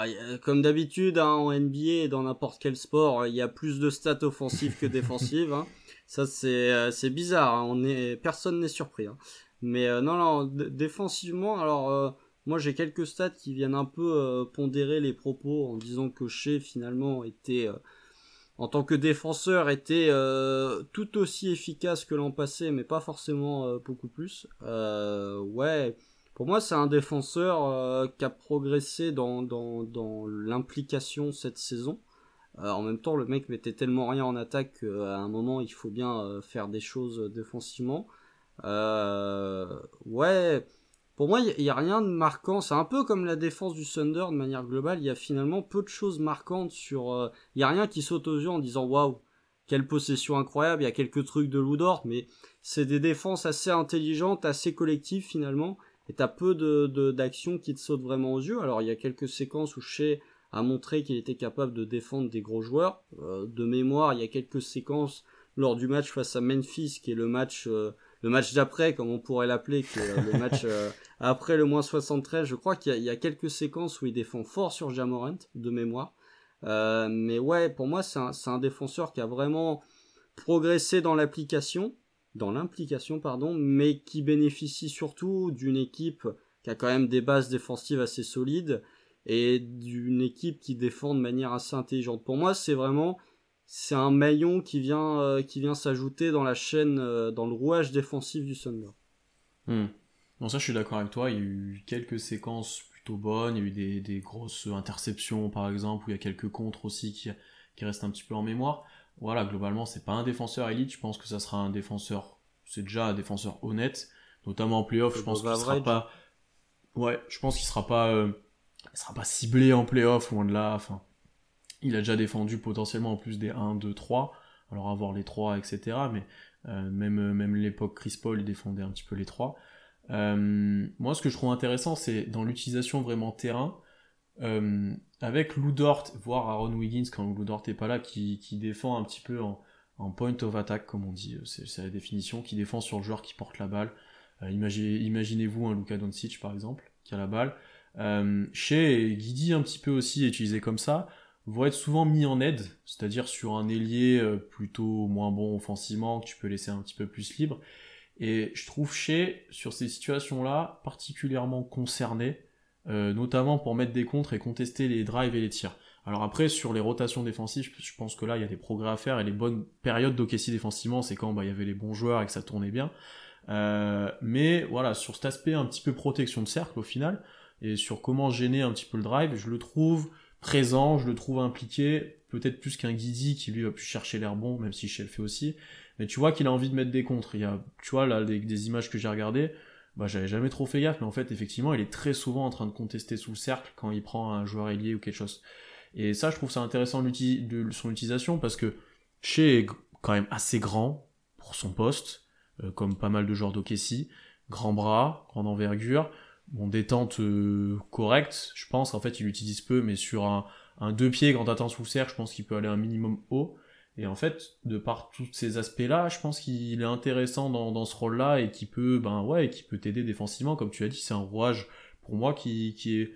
comme d'habitude, hein, en NBA et dans n'importe quel sport, il y a plus de stats offensives que défensives. Hein. Ça, c'est euh, bizarre. Hein. On est personne n'est surpris. Mais euh, non, non, défensivement, alors moi j'ai quelques stats qui viennent un peu pondérer les propos en disant que Shea finalement était en tant que défenseur était tout aussi efficace que l'an passé, mais pas forcément beaucoup plus. ouais, pour moi c'est un défenseur qui a progressé dans, dans, dans l'implication cette saison. en même temps, le mec mettait tellement rien en attaque qu'à un moment il faut bien faire des choses défensivement. Euh, ouais, pour moi, il n'y a, rien de marquant. C'est un peu comme la défense du Thunder de manière globale. Il y a finalement peu de choses marquantes sur. Il euh, n'y a rien qui saute aux yeux en disant waouh, quelle possession incroyable. Il y a quelques trucs de Ludort, mais c'est des défenses assez intelligentes, assez collectives finalement. Et t'as peu de d'actions qui te sautent vraiment aux yeux. Alors il y a quelques séquences où Shea a montré qu'il était capable de défendre des gros joueurs. Euh, de mémoire, il y a quelques séquences lors du match face à Memphis, qui est le match euh, le match d'après, comme on pourrait l'appeler, qui est le match euh, <laughs> après le moins 73. Je crois qu'il y, y, a quelques séquences où il défend fort sur Jamorant, de mémoire. Euh, mais ouais, pour moi, c'est un, un, défenseur qui a vraiment progressé dans l'application, dans l'implication, pardon, mais qui bénéficie surtout d'une équipe qui a quand même des bases défensives assez solides et d'une équipe qui défend de manière assez intelligente. Pour moi, c'est vraiment c'est un maillon qui vient, euh, qui vient s'ajouter dans la chaîne, euh, dans le rouage défensif du Thunder. Hmm. Bon, ça, je suis d'accord avec toi. Il y a eu quelques séquences plutôt bonnes. Il y a eu des, des grosses interceptions, par exemple, où il y a quelques contres aussi qui, qui restent un petit peu en mémoire. Voilà, globalement, c'est pas un défenseur élite. Je pense que ça sera un défenseur, c'est déjà un défenseur honnête, notamment en playoff. Je pense qu'il sera pas, ouais, je pense qu'il sera pas, euh, il sera pas ciblé en playoff, loin de là. Enfin, il a déjà défendu potentiellement en plus des 1, 2, 3. Alors avoir les 3, etc. Mais euh, même, même l'époque Chris Paul, il défendait un petit peu les 3. Euh, moi, ce que je trouve intéressant, c'est dans l'utilisation vraiment terrain, euh, avec Lou Dort, voire Aaron Wiggins quand Lou Dort n'est pas là, qui, défend un petit peu en, en, point of attack, comme on dit, c'est la définition, qui défend sur le joueur qui porte la balle. Imaginez-vous un Luka Doncic, par exemple, qui a la balle. chez Guidi, un petit peu aussi utilisé comme ça vont être souvent mis en aide, c'est-à-dire sur un ailier euh, plutôt moins bon offensivement, que tu peux laisser un petit peu plus libre. Et je trouve chez, sur ces situations-là, particulièrement concerné, euh, notamment pour mettre des contres et contester les drives et les tirs. Alors après, sur les rotations défensives, je pense que là, il y a des progrès à faire, et les bonnes périodes d'Okessi défensivement, c'est quand bah, il y avait les bons joueurs et que ça tournait bien. mais voilà, sur cet aspect un petit peu protection de cercle au final, et sur comment gêner un petit peu le drive, je le trouve présent, je le trouve impliqué, peut-être plus qu'un Guidi qui lui va plus chercher l'air bon, même si Shell fait aussi. Mais tu vois qu'il a envie de mettre des contres. Il y a, tu vois, là, des, images que j'ai regardées, bah, j'avais jamais trop fait gaffe, mais en fait, effectivement, il est très souvent en train de contester sous le cercle quand il prend un joueur ailier ou quelque chose. Et ça, je trouve ça intéressant de son utilisation parce que Shea est quand même assez grand pour son poste, euh, comme pas mal de joueurs d'Okessi. Grand bras, grande envergure, bon, détente euh, correcte, je pense. En fait, il utilise peu, mais sur un, deux pieds quand t'attends sous cercle, je pense qu'il peut aller un minimum haut. Et en fait, de par tous ces aspects-là, je pense qu'il est intéressant dans, dans ce rôle-là et qui peut, ben ouais, qui peut t'aider défensivement, comme tu as dit, c'est un rouage pour moi qui, qui est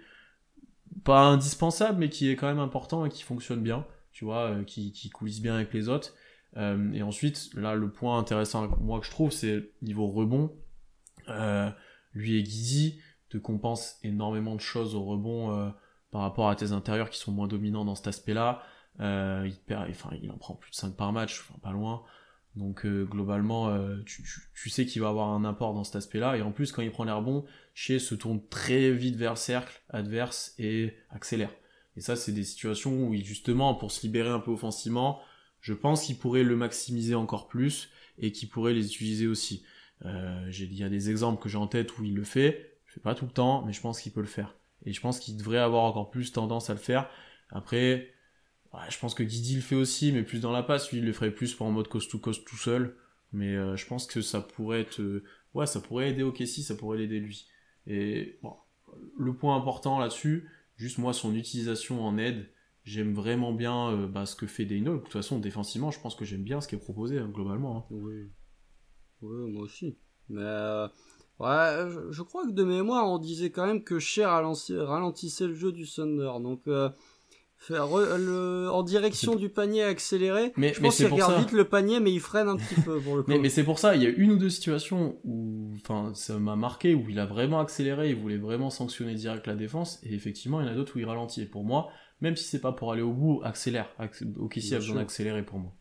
pas indispensable, mais qui est quand même important et qui fonctionne bien, tu vois, euh, qui, qui coulisse bien avec les autres. Euh, et ensuite, là, le point intéressant, moi, que je trouve, c'est niveau rebond. Lui et Guizy te compensent énormément de choses au rebond euh, par rapport à tes intérieurs qui sont moins dominants dans cet aspect-là. Euh, il, perd, enfin, il en prend plus de 5 par match, enfin, pas loin. Donc euh, globalement, euh, tu, tu, sais qu'il va avoir un apport dans cet aspect-là. Et en plus, quand il prend l'air bon, Shea se tourne très vite vers le cercle adverse et accélère. Et ça, c'est des situations où, justement, pour se libérer un peu offensivement, je pense qu'il pourrait le maximiser encore plus et qu'il pourrait les utiliser aussi. Euh, il y a des exemples que j'ai en tête où il le fait. Je fais pas tout le temps, mais je pense qu'il peut le faire. Et je pense qu'il devrait avoir encore plus tendance à le faire. Après, je pense que Guidi le fait aussi, mais plus dans la passe. Lui, il le ferait plus pour en mode cost-to-cost tout seul. Mais euh, je pense que ça pourrait être... Euh, ouais, ça pourrait aider Okessi, ça pourrait l'aider lui. Et bon, le point important là-dessus, juste moi, son utilisation en aide, j'aime vraiment bien euh, bah, ce que fait Deino. De toute façon, défensivement, je pense que j'aime bien ce qui est proposé, hein, globalement. Hein. Oui. oui, moi aussi. Mais ouais, je, crois que de mémoire, on disait quand même que Cher ralentissait le jeu du Thunder. Donc faire le, en direction du panier accéléré. Mais, je pense qu'il regarde vite le panier, mais il freine un petit peu pour le <laughs> coup. mais, mais c'est pour ça, il y a une ou deux situations où, ça m'a marqué, où il a vraiment accéléré, il voulait vraiment sanctionner direct la défense, et effectivement, il y en a d'autres où il ralentit. Et pour moi, même si c'est pas pour aller au bout, accélère. Ok, si a besoin d'accélérer pour moi.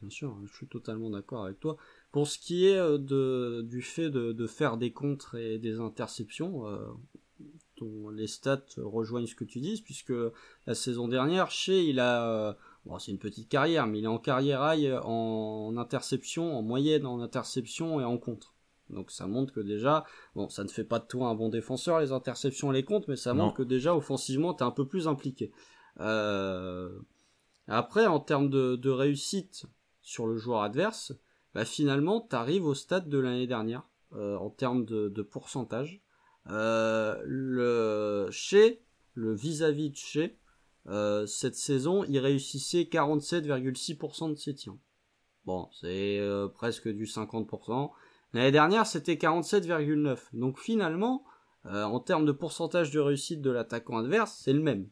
Bien sûr, je suis totalement d'accord avec toi. Pour ce qui est euh, de, du fait de, de faire des contres et des interceptions, euh, dont les stats rejoignent ce que tu dis, puisque la saison dernière, chez il a, euh, bon, c'est une petite carrière, mais il est en carrière high en interception, en moyenne en interception et en contre. Donc ça montre que déjà, bon, ça ne fait pas de toi un bon défenseur les interceptions et les comptes, mais ça montre que déjà offensivement t'es un peu plus impliqué. Euh... Après, en termes de, de, réussite sur le joueur adverse, bah finalement t'arrives au stade de l'année dernière euh, en termes de, pourcentage. Euh, le chez le vis-à-vis de chez euh, cette saison, il réussissait 47,6% de ses tirs. Bon, c'est presque du 50%. L'année dernière, c'était 47,9%. Donc finalement, en termes de pourcentage de réussite de l'attaquant adverse, c'est le même.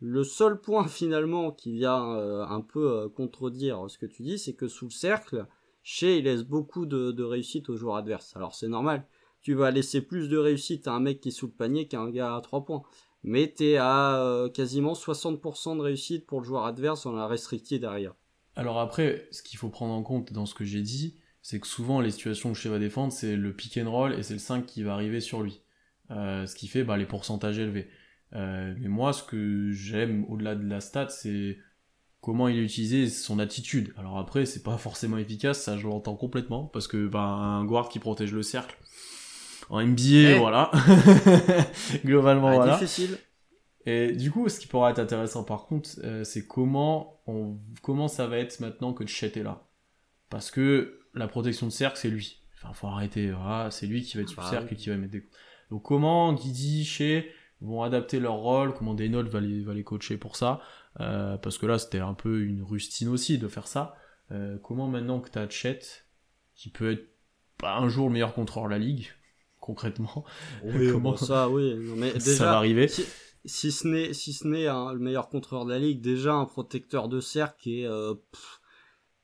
Le seul point <laughs> finalement qui vient un peu contredire ce que tu dis, c'est que sous le cercle, chez il laisse beaucoup de, réussite aux joueurs adverses. Alors c'est normal, tu vas laisser plus de réussite à un mec qui est sous le panier qu'à un gars à 3 points. Mais t'es à euh, quasiment 60% de réussite pour le joueur adverse, on a restricté derrière. Alors après, ce qu'il faut prendre en compte dans ce que j'ai dit, c'est que souvent les situations où Shea va défendre, c'est le pick and roll et c'est le 5 qui va arriver sur lui. Euh, ce qui fait bah, les pourcentages élevés. Euh, mais moi, ce que j'aime au-delà de la stat, c'est comment il a utilisé son attitude. Alors après, c'est pas forcément efficace, ça je l'entends complètement, parce que bah, un guard qui protège le cercle, en NBA, voilà. <laughs> Globalement, ah, voilà. Difficile. Et du coup, ce qui pourra être intéressant par contre, euh, c'est comment on, comment ça va être maintenant que Chet est là. Parce que la protection de cercle, c'est lui. Enfin, faut arrêter. Voilà, c'est lui qui va être sous le bah cercle et qui va mettre des. Donc, comment Guidi, Chez vont adapter leur rôle, comment Denold va les, va les coacher pour ça. Euh, parce que là, c'était un peu une rustine aussi de faire ça. Euh, comment maintenant que tu as Chet, qui peut être pas un jour le meilleur contrôleur de la ligue, <laughs> concrètement. Oui, Comment ça, oui. mais <laughs> déjà, ça va arriver. Si, ce n'est si ce n'est le meilleur contreur de la ligue, déjà un protecteur de cercle qui est, euh,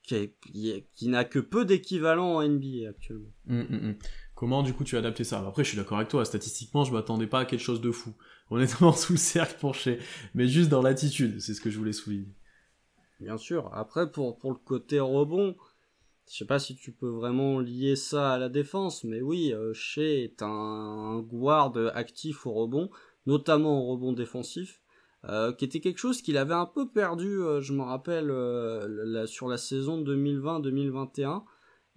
qui, qui, n'a que peu d'équivalent en NBA actuellement. Hum, hum, hum. Comment du coup tu as adapté ça? Après, je suis d'accord avec toi. Statistiquement, je m'attendais pas à quelque chose de fou. Honnêtement, <laughs> sous le cercle pour chez, mais juste dans l'attitude, c'est ce que je voulais souligner. Bien sûr. Après, pour pour le côté rebond, Je sais pas si tu peux vraiment lier ça à la défense, mais oui, euh, Shea est un, guard actif au rebond, notamment au rebond défensif, euh, qui était quelque chose qu'il avait un peu perdu, euh, je me rappelle, sur la saison 2020-2021.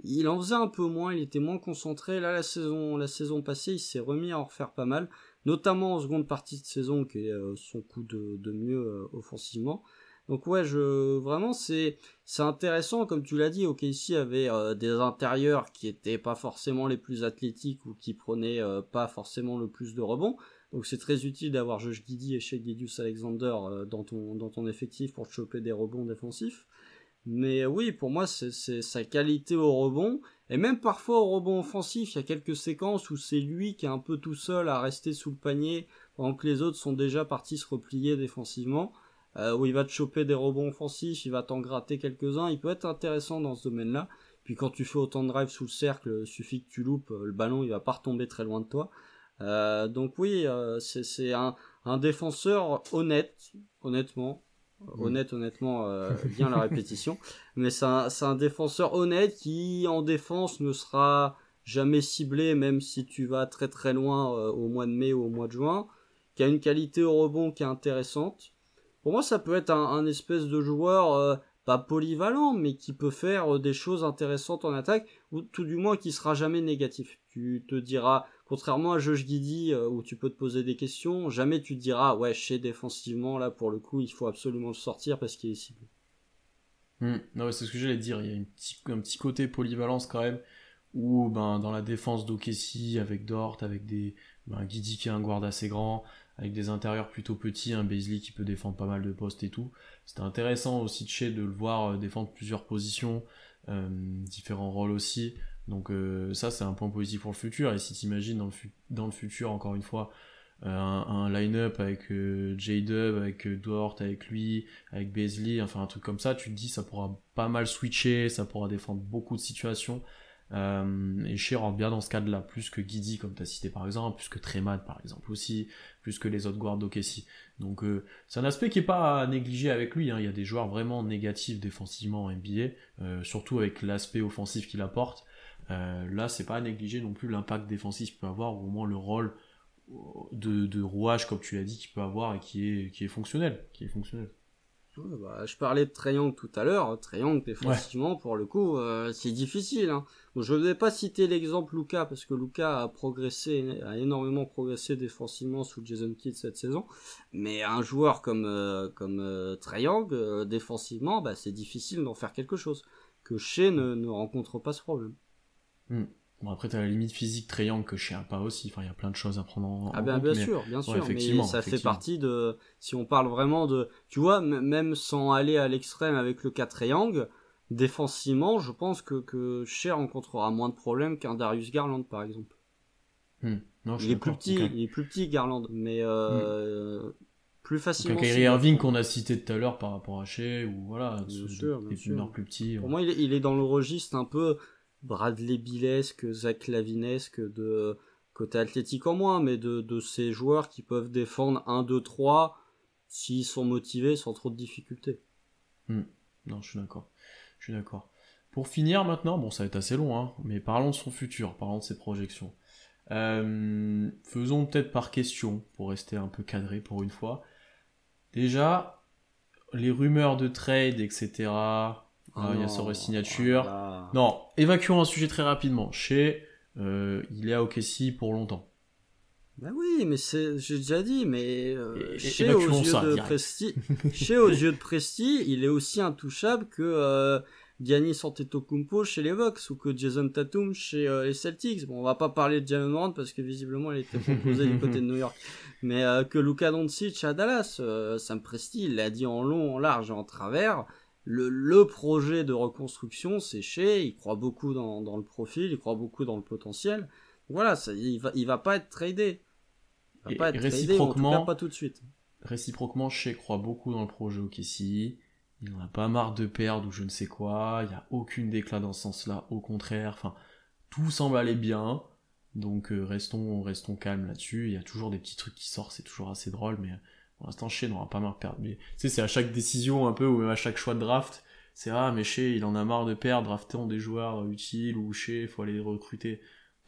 Il en faisait un peu moins, il était moins concentré. Là, la saison, la saison passée, il s'est remis à en refaire pas mal, notamment en seconde partie de saison, qui est son coup de, mieux offensivement. Donc ouais, je vraiment c'est c'est intéressant comme tu l'as dit. OKC avait euh, des intérieurs qui étaient pas forcément les plus athlétiques ou qui prenaient euh, pas forcément le plus de rebonds. Donc c'est très utile d'avoir Josh Giddy et chez Gidius Alexander euh, dans ton dans ton effectif pour choper des rebonds défensifs. Mais oui, pour moi c'est sa qualité au rebond et même parfois au rebond offensif, il y a quelques séquences où c'est lui qui est un peu tout seul à rester sous le panier pendant que les autres sont déjà partis se replier défensivement. Euh, où il va te choper des rebonds offensifs, il va t'en gratter quelques-uns, il peut être intéressant dans ce domaine-là. Puis quand tu fais autant de drive sous le cercle, il suffit que tu loupes, euh, le ballon il va pas retomber très loin de toi. Euh, donc oui, c'est un, un, défenseur honnête, honnêtement. Mm. Honnête, honnêtement, <laughs> bien la répétition. Mais c'est un, un défenseur honnête qui, en défense, ne sera jamais ciblé, même si tu vas très très loin au mois de mai ou au mois de juin. Qui a une qualité au rebond qui est intéressante pour moi, ça peut être un, espèce de joueur euh, pas polyvalent, mais qui peut faire euh, des choses intéressantes en attaque, ou tout du moins qui sera jamais négatif. Tu te diras, contrairement à Josh Giddy, euh, où tu peux te poser des questions, jamais tu te diras, ouais, chez défensivement, là, pour le coup, il faut absolument le sortir parce qu'il est ciblé. Hmm. Non, c'est ce que j'allais dire. Il y a un petit côté polyvalence quand même, où ben, dans la défense d'Okessi, avec Dort, avec des ben, Giddy qui est un guard assez grand, avec des intérieurs plutôt petits, un Beasley qui peut défendre pas mal de postes et tout. C'était intéressant aussi de chez de le voir euh, défendre plusieurs positions, euh, différents rôles aussi. Donc euh, ça c'est un point positif pour le futur. Et si t'imagines dans le, dans le futur, encore une fois, un, un line-up avec J-Dub, avec Dort, avec lui, avec Beasley, enfin un truc comme ça, tu te dis ça pourra pas mal switcher, ça pourra défendre beaucoup de situations. Euh, et Shea rentre bien dans ce cadre-là, plus que Guidi, comme tu cité par exemple, plus que Tremad par exemple aussi, plus que les autres guards d'Okessi. Donc euh, c'est un aspect qui est pas à négliger avec lui, hein. il y a des joueurs vraiment négatifs défensivement en NBA, euh, surtout avec l'aspect offensif qu'il apporte. Là c'est pas à négliger non plus l'impact défensif qu'il peut avoir, ou au moins le rôle de, de rouage, comme tu l'as dit, qu'il peut avoir et qui est, qui est fonctionnel. Qui est fonctionnel. Bah, je parlais de Triangle tout à l'heure. Triangle, défensivement, pour le coup, euh, c'est difficile. Hein. je ne vais pas citer l'exemple Luca, parce que Luca a progressé, a énormément progressé défensivement sous Jason Kidd cette saison. Mais un joueur comme, euh, comme euh, Triangle, défensivement, bah, c'est difficile d'en faire quelque chose. Que Shea ne, ne rencontre pas ce problème. Hmm. Bon, après, t'as la limite physique triangle que je sais pas aussi. Enfin, il y a plein de choses à prendre en, ah ben, bien sûr, bien sûr. mais ça fait partie de, si on parle vraiment de, tu vois, même sans aller à l'extrême avec le cas triangle, défensivement, je pense que, que Cher rencontrera moins de problèmes qu'un Darius Garland, par exemple. Hmm. Non, il est plus petit, il est plus petit, Garland, mais, euh, hmm. plus facilement. Kyrie Irving qu'on a cité tout à l'heure par rapport à Shea, ou voilà, bien sûr, bien sûr. plus petit. Pour moi, il est, il est dans le registre un peu, Bradley Billesque, Zach Lavinesque de côté athlétique en moins, mais de, ces joueurs qui peuvent défendre 1, 2, 3 s'ils sont motivés sans trop de difficultés. Hmm. Non, je suis d'accord. Je suis d'accord. Pour finir maintenant, bon ça va être assez long, hein, mais parlons de son futur, parlons de ses projections. Euh, faisons peut-être par question, pour rester un peu cadré pour une fois. Déjà, les rumeurs de trade, etc. Ah, il y a sa signature. Ah non, évacuons un sujet très rapidement. Chez, euh, il est à OKC pour longtemps. Ben oui, mais c'est, j'ai déjà dit, mais euh, chez, aux yeux de Presti, <laughs> chez aux yeux de Presti, il est aussi intouchable que euh, Giannis Antetokounmpo chez les Bucks ou que Jason Tatum chez euh, les Celtics. Bon, on va pas parler de Jalen Brown parce que visiblement il était proposé du côté de New York, <laughs> mais euh, que Luka Doncic à Dallas, Sam Presti, il l'a dit en long, en large et en travers le, le, projet de reconstruction, c'est chez, il croit beaucoup dans, dans, le profil, il croit beaucoup dans le potentiel. Voilà, ça, il va, il va pas être tradé. Il va pas être réciproquement, tradé, en tout cas pas tout de suite. Réciproquement, chez croit beaucoup dans le projet OKC. Il n'en a pas marre de perdre ou je ne sais quoi. Il n'y a aucune déclat dans ce sens-là. Au contraire, enfin, tout semble aller bien. Donc euh, restons, restons calmes là-dessus. Il y a toujours des petits trucs qui sortent, c'est toujours assez drôle, mais pour l'instant, Shea n'aura pas marre de perdre. Mais tu sais, c'est à chaque décision un peu, ou même à chaque choix de draft, c'est ah mais chez il en a marre de perdre, draftant des joueurs utiles ou il faut aller les recruter.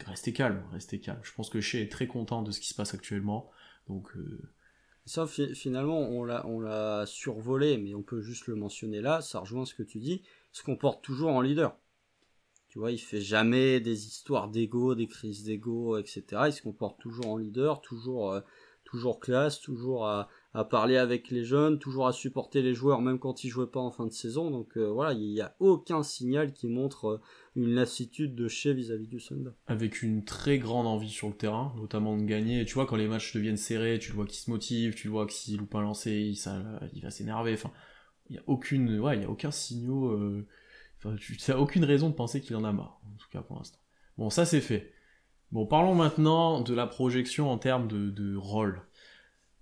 Restez calme, restez calme. Je pense que chez est très content de ce qui se passe actuellement. Donc euh, ça finalement on l'a on l'a survolé mais on peut juste le mentionner là, ça rejoint ce que tu dis, se comporte toujours en leader. Tu vois, il fait jamais des histoires d'ego, des crises d'ego, etc. Il se comporte toujours en leader, toujours, euh, toujours classe, toujours à, à, parler avec les jeunes, toujours à supporter les joueurs, même quand ils jouaient pas en fin de saison. Donc euh, voilà, il n'y a aucun signal qui montre euh, une lassitude de chez vis-à-vis du Thunder. Avec une très grande envie sur le terrain, notamment de gagner. tu vois, quand les matchs deviennent serrés, tu vois qui se motive, tu vois que s'il loupe un lancer, il, va s'énerver. Il n'y a aucune, ouais, il y a aucun signal Enfin, tu n'as aucune raison de penser qu'il en a marre, en tout cas pour l'instant. Bon, ça c'est fait. Bon, parlons maintenant de la projection en termes de, rôle.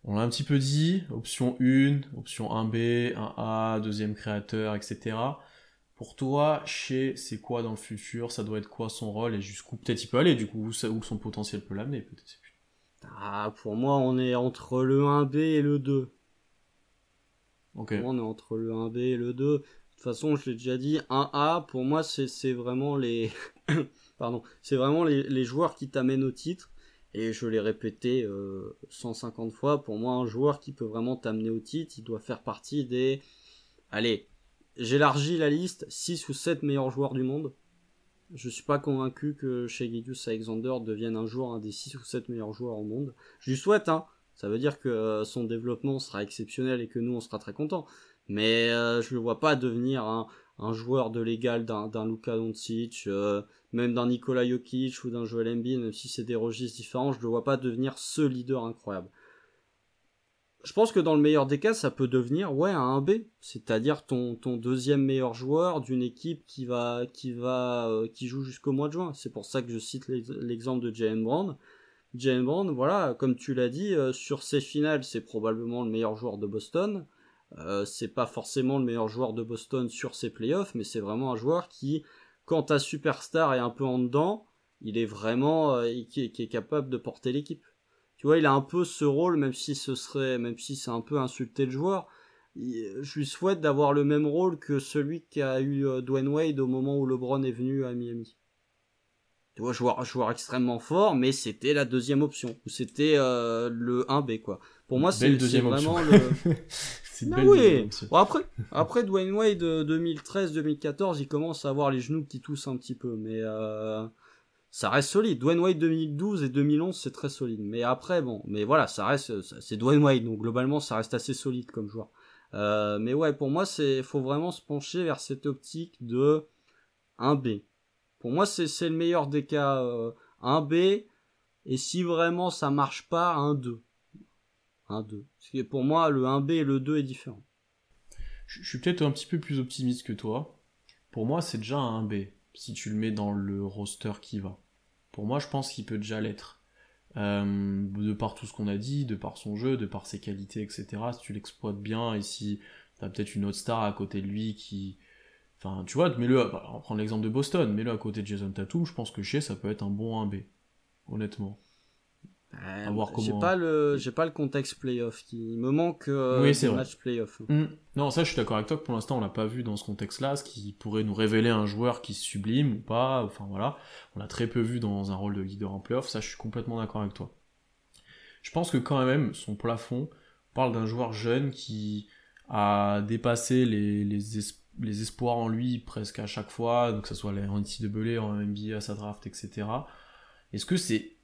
On l'a un petit peu dit, option 1, option 1B, 1A, deuxième créateur, etc. Pour toi, chez c'est quoi dans le futur Ça doit être quoi son rôle et jusqu'où peut-être il peut aller du coup Où, son potentiel peut l'amener peut-être Ah, pour moi, on est entre le 1B et le 2. Ok. on est entre le 1B et le 2. De toute façon, je l'ai déjà dit, 1A, pour moi, c'est vraiment les, <coughs> pardon, c'est vraiment les, joueurs qui t'amènent au titre. Et je l'ai répété 150 euh, fois, pour moi, un joueur qui peut vraiment t'amener au titre, il doit faire partie des, allez, j'élargis la liste, 6 ou 7 meilleurs joueurs du monde. Je suis pas convaincu que chez Gideus Alexander devienne un jour un des 6 ou 7 meilleurs joueurs au monde. Je lui souhaite, hein. Ça veut dire que euh, son développement sera exceptionnel et que nous on sera très contents mais euh, je le vois pas devenir un, joueur de l'égal d'un, Luka Doncic, même d'un Nikola Jokic ou d'un Joel Embiid, même si c'est des registres différents, je le vois pas devenir ce leader incroyable. Je pense que dans le meilleur des cas, ça peut devenir ouais un 1B, c'est-à-dire ton, deuxième meilleur joueur d'une équipe qui va qui va euh, qui joue jusqu'au mois de juin. C'est pour ça que je cite l'exemple de Jalen Brown. Jalen Brown, voilà, comme tu l'as dit, euh, sur ces finales, c'est probablement le meilleur joueur de Boston. Euh, c'est pas forcément le meilleur joueur de Boston sur ses playoffs, mais c'est vraiment un joueur qui, quand ta superstar est un peu en dedans, il est vraiment euh, capable de porter l'équipe. Tu vois, il a un peu ce rôle, même si ce serait, même si c'est un peu insulter le joueur. je lui souhaite d'avoir le même rôle que celui qu'a eu euh, Dwayne Wade au moment où LeBron est venu à Miami. Tu vois, joueur, joueur extrêmement fort, mais c'était la deuxième option. Ou c'était le 1B, quoi. Pour moi, c'est vraiment le... <laughs> Ah oui. après, après Dwayne Wade 2013-2014, euh, il commence à avoir les genoux qui toussent un petit peu, mais euh, ça reste solide. Dwayne Wade 2012 et 2011, c'est très solide. Mais après, bon, mais voilà, ça reste, c'est Dwayne Wade, donc globalement, ça reste assez solide comme joueur. Euh, mais ouais, pour moi, c'est, faut vraiment se pencher vers cette optique de 1B. Pour moi, c'est, c'est le meilleur des cas, 1B. Et si vraiment ça marche pas, 1-2. 1-2. Parce pour moi, le 1B et le 2 est différent. Je suis peut-être un petit peu plus optimiste que toi. Pour moi, c'est déjà un 1B, si tu le mets dans le roster qui va. Pour moi, je pense qu'il peut déjà l'être. Euh, de par tout ce qu'on a dit, de par son jeu, de par ses qualités, etc. Si tu l'exploites bien et si t'as peut-être une autre star à côté de lui qui... Enfin, tu vois, mets-le, on va prendre l'exemple de Boston, mets-le à côté de Jason Tatum, je pense que chez ça peut être un bon 1B. Honnêtement. Euh, j'ai pas le, j'ai pas le contexte playoff. Il me manque euh, oui, le match playoff. Mm. Non, ça, je suis d'accord avec toi que pour l'instant, on l'a pas vu dans ce contexte-là, ce qui pourrait nous révéler un joueur qui sublime ou pas. Enfin voilà, on l'a très peu vu dans un rôle de leader en playoff. Ça, je suis complètement d'accord avec toi. Je pense que quand même, son plafond parle d'un joueur jeune qui a dépassé les, les, les, espoirs en lui presque à chaque fois, donc que ce soit les NCAA, en NBA à sa draft, etc. Est-ce que c'est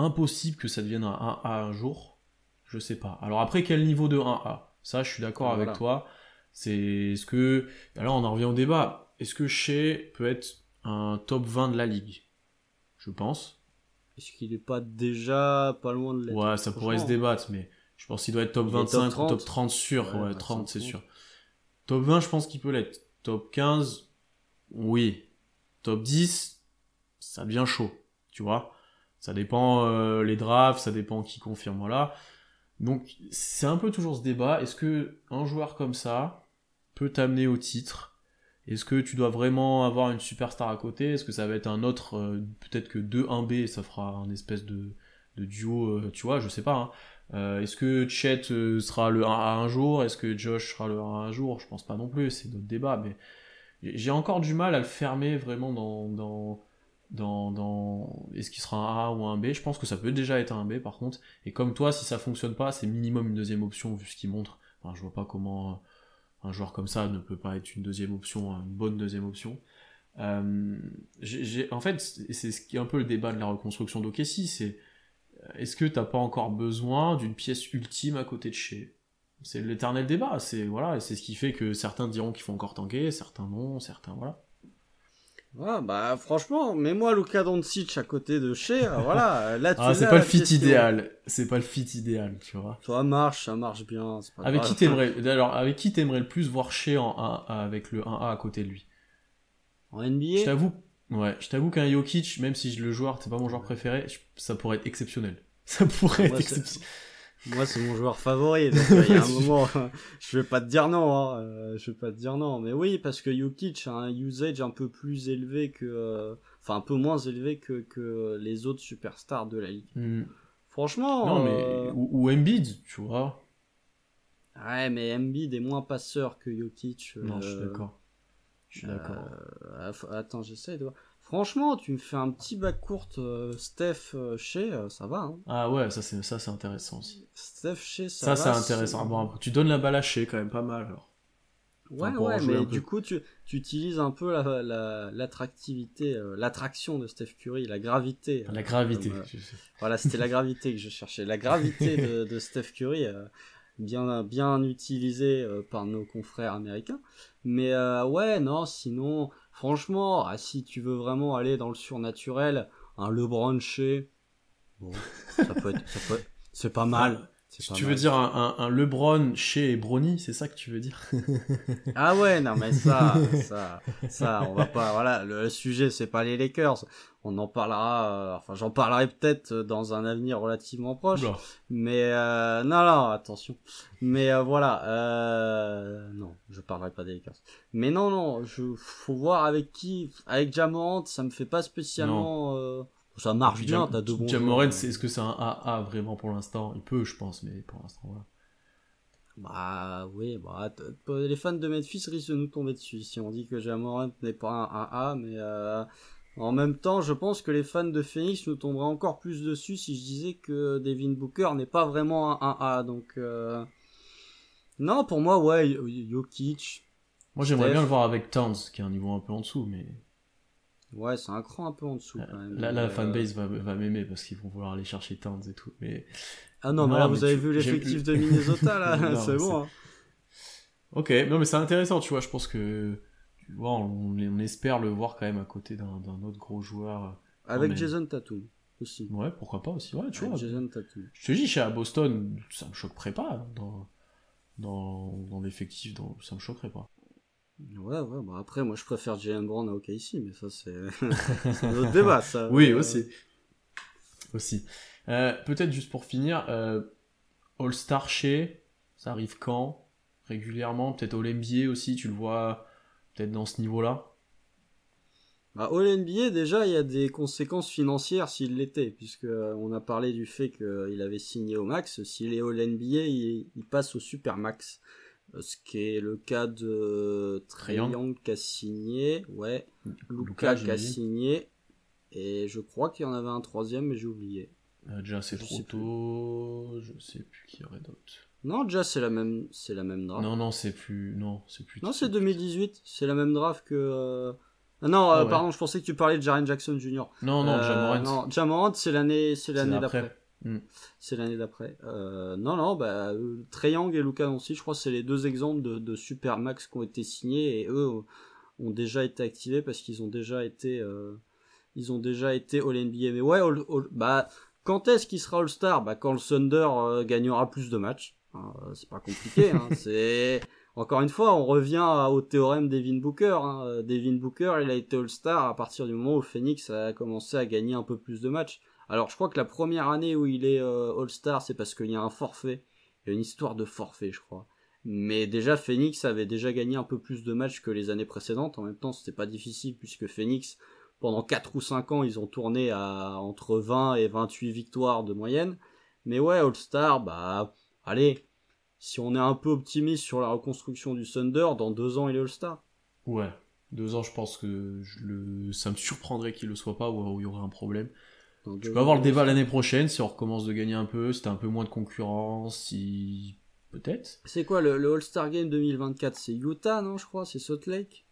impossible que ça devienne un 1A un jour. Je sais pas. Alors après, quel niveau de 1A Ça, je suis d'accord avec toi. C'est ce que. Alors, on en revient au débat. Est-ce que Shea peut être un top 20 de la ligue? Je pense. Est-ce qu'il est pas déjà pas loin de l'être? Ouais, ça pourrait se débattre, mais je pense qu'il doit être top 25 top ou top 30 sûr. Ouais, 30, c'est sûr. Top 20, je pense qu'il peut l'être. Top 15, oui. Top 10, ça devient chaud, tu vois. Ça dépend euh, les drafts, ça dépend qui confirme, voilà. Donc c'est un peu toujours ce débat. Est-ce que un joueur comme ça peut t'amener au titre? Est-ce que tu dois vraiment avoir une superstar à côté? Est-ce que ça va être un autre, euh, peut-être que 2-1B, ça fera un espèce de, duo, euh, tu vois, je sais pas. Hein. Est-ce que Chet sera le 1 à un jour? Est-ce que Josh sera le 1 à un jour? Je pense pas non plus, c'est notre débat, mais j'ai encore du mal à le fermer vraiment dans, dans, dans, dans est-ce qu'il sera un A ou un B? Je pense que ça peut déjà être un B par contre. Et comme toi, si ça fonctionne pas, c'est minimum une deuxième option vu ce qu'il montre. Enfin, je vois pas comment un joueur comme ça ne peut pas être une deuxième option, une bonne deuxième option. Euh, j'ai, en fait, c'est ce qui est un peu le débat de la reconstruction d'Okessi, c'est euh, est-ce que t'as pas encore besoin d'une pièce ultime à côté de chez? C'est l'éternel débat, c'est voilà, c'est ce qui fait que certains diront qu'il faut encore tanker, certains non, certains voilà. Ouais, bah franchement, mets-moi Luka Doncic à côté de euh, <laughs> voilà, là tu ah, c'est pas le fit idéal, c'est pas le fit idéal, tu vois. Ça marche, ça marche bien. Pas avec qui t'aimerais, alors avec qui t'aimerais le plus voir chez en 1 avec le 1A à côté de lui? En NBA. Je t'avoue, ouais, je t'avoue qu'un Jokic, même si le joueur, c'est pas mon joueur préféré, ça pourrait être exceptionnel. <laughs> Ça pourrait être exceptionnel. Moi, c'est mon joueur favori. Donc, il y a un <laughs> moment, <laughs> je vais pas te dire non. Hein. Euh, je vais pas te dire non. Mais oui, parce que Jokic a un usage un peu plus élevé que, euh, enfin un peu moins élevé que, que les autres superstars de la ligue. Hmm. Franchement. Non, mais euh, ou, ou Embiid, tu vois. Ouais, mais Embiid est moins passeur que Jokic. Non, je suis d'accord. Je suis d'accord. Attends, j'essaie de voir. Franchement, tu me fais un petit bac court euh, Steph euh, chez, euh, ça va. Hein. Ah ouais, ça c'est ça c'est intéressant aussi. Steph chez, ça, ça c'est intéressant. Bon, tu donnes la balle à chez quand même pas mal alors. Ouais, ouais, mais du coup, tu, tu utilises un peu l'attractivité, la, l'attraction de Steph Curry, la gravité. La gravité. voilà, c'était la gravité que je cherchais. La gravité <laughs> de, de Steph Curry, bien, bien utilisée par nos confrères américains. Mais ouais, non, sinon, Franchement, ah, si tu veux vraiment aller dans le surnaturel, un LeBron chez, bon, ça peut être, ça peut c'est pas mal. Tu veux dire un, un, LeBron chez Brony, c'est ça que tu veux dire? <laughs> Ah ouais, non mais ça, ça, ça, on va pas. Voilà, le sujet c'est pas les Lakers. On en parlera. Euh, enfin, j'en parlerai peut-être dans un avenir relativement proche. Mais euh, non, non, attention. Mais euh, voilà, euh, non, je parlerai pas des Lakers. Mais non, non, je faut voir avec qui. Avec Jamorant, ça me fait pas spécialement. Euh, ça marche bien, t'as deux bons. Est-ce que c'est un AA vraiment pour l'instant? Il peut, je pense, mais pour l'instant, voilà. Bah oui, bah, les fans de Memphis risquent de nous tomber dessus si on dit que Jamorant n'est pas un AA, mais euh, en même temps, je pense que les fans de Phoenix nous tomberaient encore plus dessus si je disais que Devin Booker n'est pas vraiment un 1A. Donc, euh... non, pour moi, ouais, Jokic. Moi, j'aimerais bien le voir avec Towns, qui est un niveau un peu en dessous, mais. Ouais, c'est un cran un peu en dessous quand même. Là, la euh, fanbase va, va m'aimer parce qu'ils vont vouloir aller chercher Towns et tout. Mais... Ah non, mais là, vous avez vu l'effectif de Minnesota, là, <laughs> c'est bon. Hein. Ok, non, mais c'est intéressant, tu vois. Je pense que on, espère le voir quand même à côté d'un autre gros joueur. Euh, Avec Jason Tatum aussi. Ouais, pourquoi pas aussi. Ouais, tu vois. Jason Tatum. Je te dis, chez à Boston, ça me choquerait pas dans, dans, dans l'effectif, ça me choquerait pas. Ouais, ouais, bah après, moi je préfère Jalen Brown à OKC, mais ça <laughs> c'est un autre débat, ça. oui, aussi. Aussi. Euh, peut-être juste pour finir, euh, All-Star chez, ça arrive quand? Régulièrement, peut-être All-NBA aussi, tu le vois peut-être dans ce niveau-là? Bah, All NBA, déjà, il y a des conséquences financières s'il l'était, puisque euh, on a parlé du fait qu'il avait signé au max. S'il est All NBA, il, passe au super max. Euh, ce qui est le cas de Trae qui a signé, ouais, Luca, qui a signé, et je crois qu'il y en avait un troisième, mais j'ai oublié. Euh, déjà c'est trop tôt, je sais plus qui y aurait d'autres. Non, déjà c'est la même, c'est la même draft. Non, non, c'est plus, non, c'est plus. Non, c'est 2018. C'est la même draft que. Euh, ah non, euh, ah pardon, je pensais que tu parlais de Jaren Jackson Jr. Non, non, euh, Non, Jamorant, c'est l'année, c'est l'année d'après. Hmm. C'est l'année d'après. Euh, non, non, bah, Treyang et Luca aussi, je crois, c'est les deux exemples de, de super max qui ont été signés et eux ont déjà été activés parce qu'ils ont déjà été, ils ont déjà été All NBA. Mais ouais, bah, quand est-ce qu'il sera All Star Bah, quand le Thunder gagnera plus de matchs. Hein, euh, c'est pas compliqué. Hein, <laughs> c'est encore une fois, on revient au théorème d'Evin Booker. Hein. Euh, Devin Booker, il a été All-Star à partir du moment où Phoenix a commencé à gagner un peu plus de matchs. Alors, je crois que la première année où il est euh, All-Star, c'est parce qu'il y a un forfait. Il y a une histoire de forfait, je crois. Mais déjà, Phoenix avait déjà gagné un peu plus de matchs que les années précédentes. En même temps, c'était pas difficile puisque Phoenix, pendant 4 ou 5 ans, ils ont tourné à entre 20 et 28 victoires de moyenne. Mais ouais, All-Star, bah, allez, si on est un peu optimiste sur la reconstruction du Thunder, dans deux ans il est All-Star. Ouais. Deux ans, je pense que le... ça me surprendrait qu'il le soit pas ou il y aurait un problème. Dans Tu peux avoir le ans, débat l'année prochaine si on recommence de gagner un peu, si t'as un peu moins de concurrence, si. Peut-être. C'est quoi le, le All-Star Game 2024 C'est Utah, non, je crois C'est Salt Lake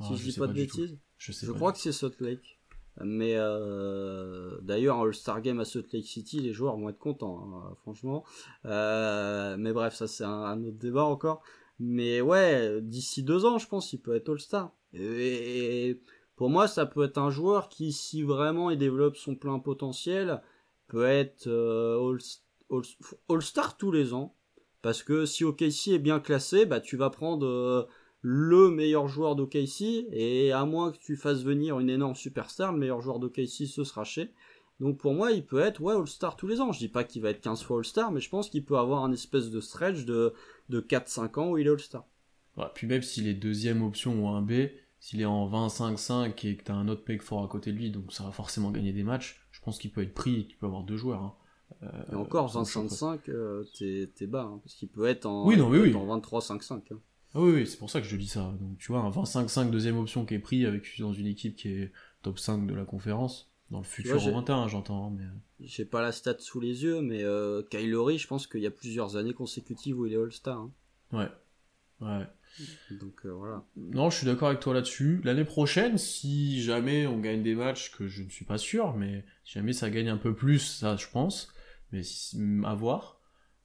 Ah, Si je dis pas de bêtises. Je sais Je pas crois que c'est Salt Lake. Mais euh, d'ailleurs, un All-Star Game à Salt Lake City, les joueurs vont être contents, hein, franchement. Euh, mais bref, ça c'est un, un autre débat encore. Mais ouais, d'ici deux ans, je pense, il peut être All-Star. Et pour moi, ça peut être un joueur qui, si vraiment il développe son plein potentiel, peut être euh, All- All- All-Star tous les ans. Parce que si OKC est bien classé, bah tu vas prendre euh, le meilleur joueur d'OKC et à moins que tu fasses venir une énorme superstar, le meilleur joueur d'OKC ce sera chez. Donc pour moi, il peut être All-Star tous les ans. Je dis pas qu'il va être 15 fois All-Star, mais je pense qu'il peut avoir un espèce de stretch de, de 4-5 ans où il est All-Star. Puis même s'il est deuxième option ou un B, s'il est en 20-5-5 et que t'as un autre peg fort à côté de lui, donc ça va forcément gagner des matchs, je pense qu'il peut être pris et qu'il peut avoir deux joueurs. hein. Et encore, ça me choquerait. 25-5, euh, t'es bas, hein, parce qu'il peut être en, Oui, non, oui, en 23-5-5. hein. Ah oui, oui, c'est pour ça que je dis ça. Donc tu vois, un 20-5-5 deuxième option qui est pris avec dans une équipe qui est top 5 de la conférence, dans le futur en 21, j'entends. Mais... J'ai pas la stat sous les yeux, mais euh, Kylori, je pense qu'il y a plusieurs années consécutives où il est All-Star. hein. Ouais. Ouais. Donc euh, voilà. Non, je suis d'accord avec toi là-dessus. L'année prochaine, si jamais on gagne des matchs, que je ne suis pas sûr, mais si jamais ça gagne un peu plus, ça je pense, mais à voir.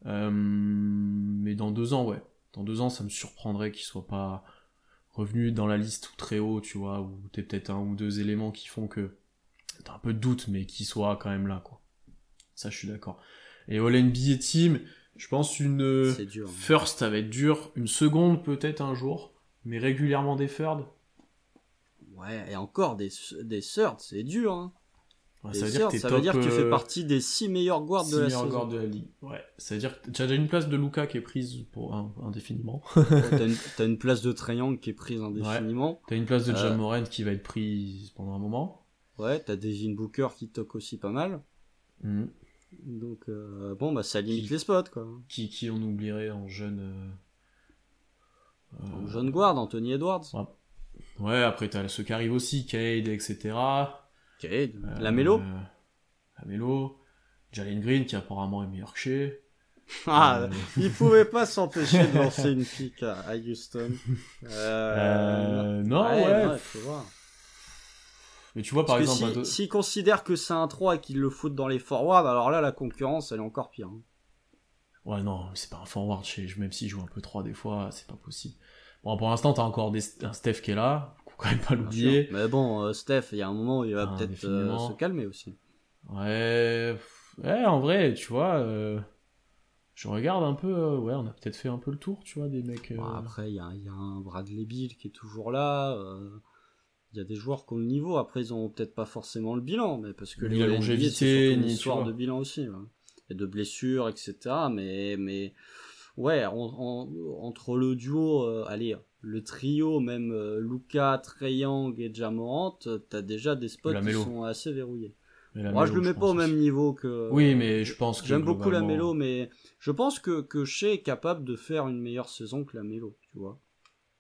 Euh, mais dans deux ans, ouais. Dans deux ans, ça me surprendrait qu'il soit pas revenu dans la liste ou très haut, tu vois, où t'es peut-être un ou deux éléments qui font que t'as un peu de doute, mais qu'il soit quand même là, quoi. Ça, je suis d'accord. Et All NBA Team, je pense une dur. hein. first, ça va être dur. Une seconde, peut-être un jour, mais régulièrement des third. Ouais, et encore des, des thirds, c'est dur. Hein. Ouais, Des ça veut dire thirds, que ça veut dire que tu fais euh, partie des 6 meilleurs guards six de la meilleurs guards de la ligue. Ouais, ça veut dire que tu as déjà une place de Luca qui est prise pour indéfiniment. T'as une, <laughs> une place de Triangle qui est prise indéfiniment. T'as une place de Euh. John Moran qui va être prise pendant un moment. Ouais, t'as Devin Booker qui toque aussi pas mal. Mhm. Donc euh, bon, bah ça limite Qui- les spots quoi. Qui, qui on oublierait en jeune. euh, euh, Donc, Jeune guard, Anthony Edwards. Ouais, après t'as ceux qui arrivent aussi, Cade, etc. Ok, Euh, la mélo. La Mélo. Jalen Green qui apparemment est meilleur que chez. <laughs> Ah, Euh, <laughs> il pouvait pas s'empêcher de <laughs> lancer une pique à, à Houston. Euh, Euh, non, ouais. faut voir. Mais tu vois, par Parce exemple, si- s'ils considèrent que c'est un 3 et qu'ils le foutent dans les forwards, alors là, la concurrence, elle est encore pire. hein. Ouais, non, mais c'est pas un forward, chez... même s'il joue un peu 3 des fois, c'est pas possible. Bon, pour l'instant, t'as encore des... un Steph qui est là, faut quand même pas l'oublier. Mais bon, euh, Steph, il y a un moment où il va Ah, peut-être euh, se calmer aussi. Ouais, en vrai, tu vois, euh, je regarde un peu, euh, ouais, on a peut-être fait un peu le tour, tu vois, des mecs. Bon, après, il y a, il y a un Bradley Bill qui est toujours là. Il y a des joueurs qui ont le niveau. Après, ils ont peut-être pas forcément le bilan, mais parce que Ni les la longévité, une histoire de bilan aussi. ouais. Et de blessures, etc. Mais, mais ouais, en- en- entre le duo, euh, allez, le trio, même euh, Luca, Trey Young et Jamorant, euh, t'as déjà des spots qui sont assez verrouillés. Moi, Melo, je le mets pas au même aussi. niveau que. Oui, mais je pense que. J'aime beaucoup la Mélo, mais je pense que, que Shea est capable de faire une meilleure saison que la Mélo, tu vois.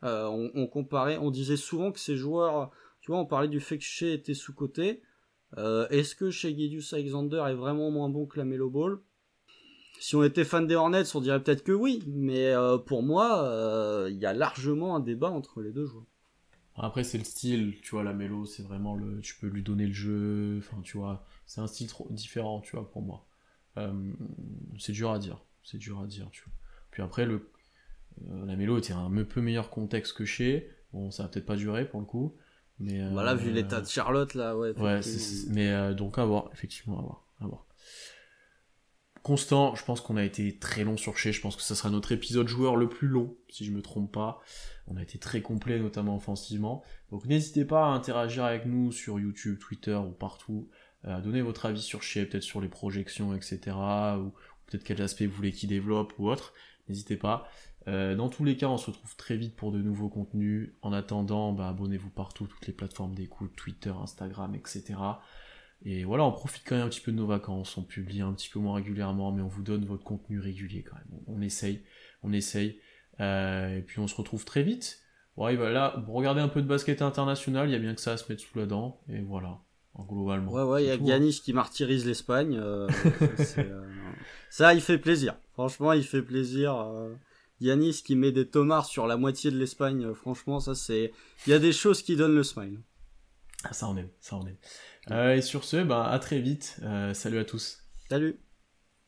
Euh, on, on comparait, on disait souvent que ces joueurs, on parlait du fait que Shea était sous-coté. Euh, Est-ce que Shea Gilgeous Alexander est vraiment moins bon que la Melo Ball? Si on était fan des Hornets, on dirait peut-être que oui, mais euh, pour moi, euh, il y a largement un débat entre les deux joueurs. Après, c'est le style, tu vois, la mélo, c'est vraiment le. Tu peux lui donner le jeu, enfin, tu vois, c'est un style différent, tu vois, pour moi. C'est dur à dire, c'est dur à dire. Puis après, le. la mélo était un peu meilleur contexte que chez. Bon, ça va peut-être pas durer pour le coup. Mais. euh, Voilà, vu l'état de Charlotte, là, ouais. Ouais, mais euh, donc à voir, effectivement, à voir, à voir. Constant, je pense qu'on a été très long sur chez, je pense que ça sera notre épisode joueur le plus long, si je me trompe pas. On a été très complet, notamment offensivement. Donc n'hésitez pas à interagir avec nous sur YouTube, Twitter ou partout, euh, à donner votre avis sur chez, peut-être sur les projections, etc. Ou peut-être quels aspects vous voulez qu'il développe ou autre. N'hésitez pas. Euh, dans tous les cas, on se retrouve très vite pour de nouveaux contenus. En attendant, bah, abonnez-vous partout, toutes les plateformes d'écoute, Twitter, Instagram, etc. Et voilà, on profite quand même un petit peu de nos vacances, on publie un petit peu moins régulièrement, mais on vous donne votre contenu régulier quand même. On, essaye, on essaye. Euh, et puis on se retrouve très vite. Ouais, bah là, regardez un peu de basket international, il y a bien que ça à se mettre sous la dent, et voilà, globalement. Ouais, ouais, il y a tout, Giannis qui martyrise l'Espagne. euh, <laughs> euh, ça, il fait plaisir. Franchement, il fait plaisir. Giannis qui met des tomards sur la moitié de l'Espagne. euh, franchement, ça, c'est. Il y a des choses qui donnent le smile. Ah, ça on aime, ça on aime. Euh, et sur ce, bah, à très vite, Euh, salut à tous. Salut.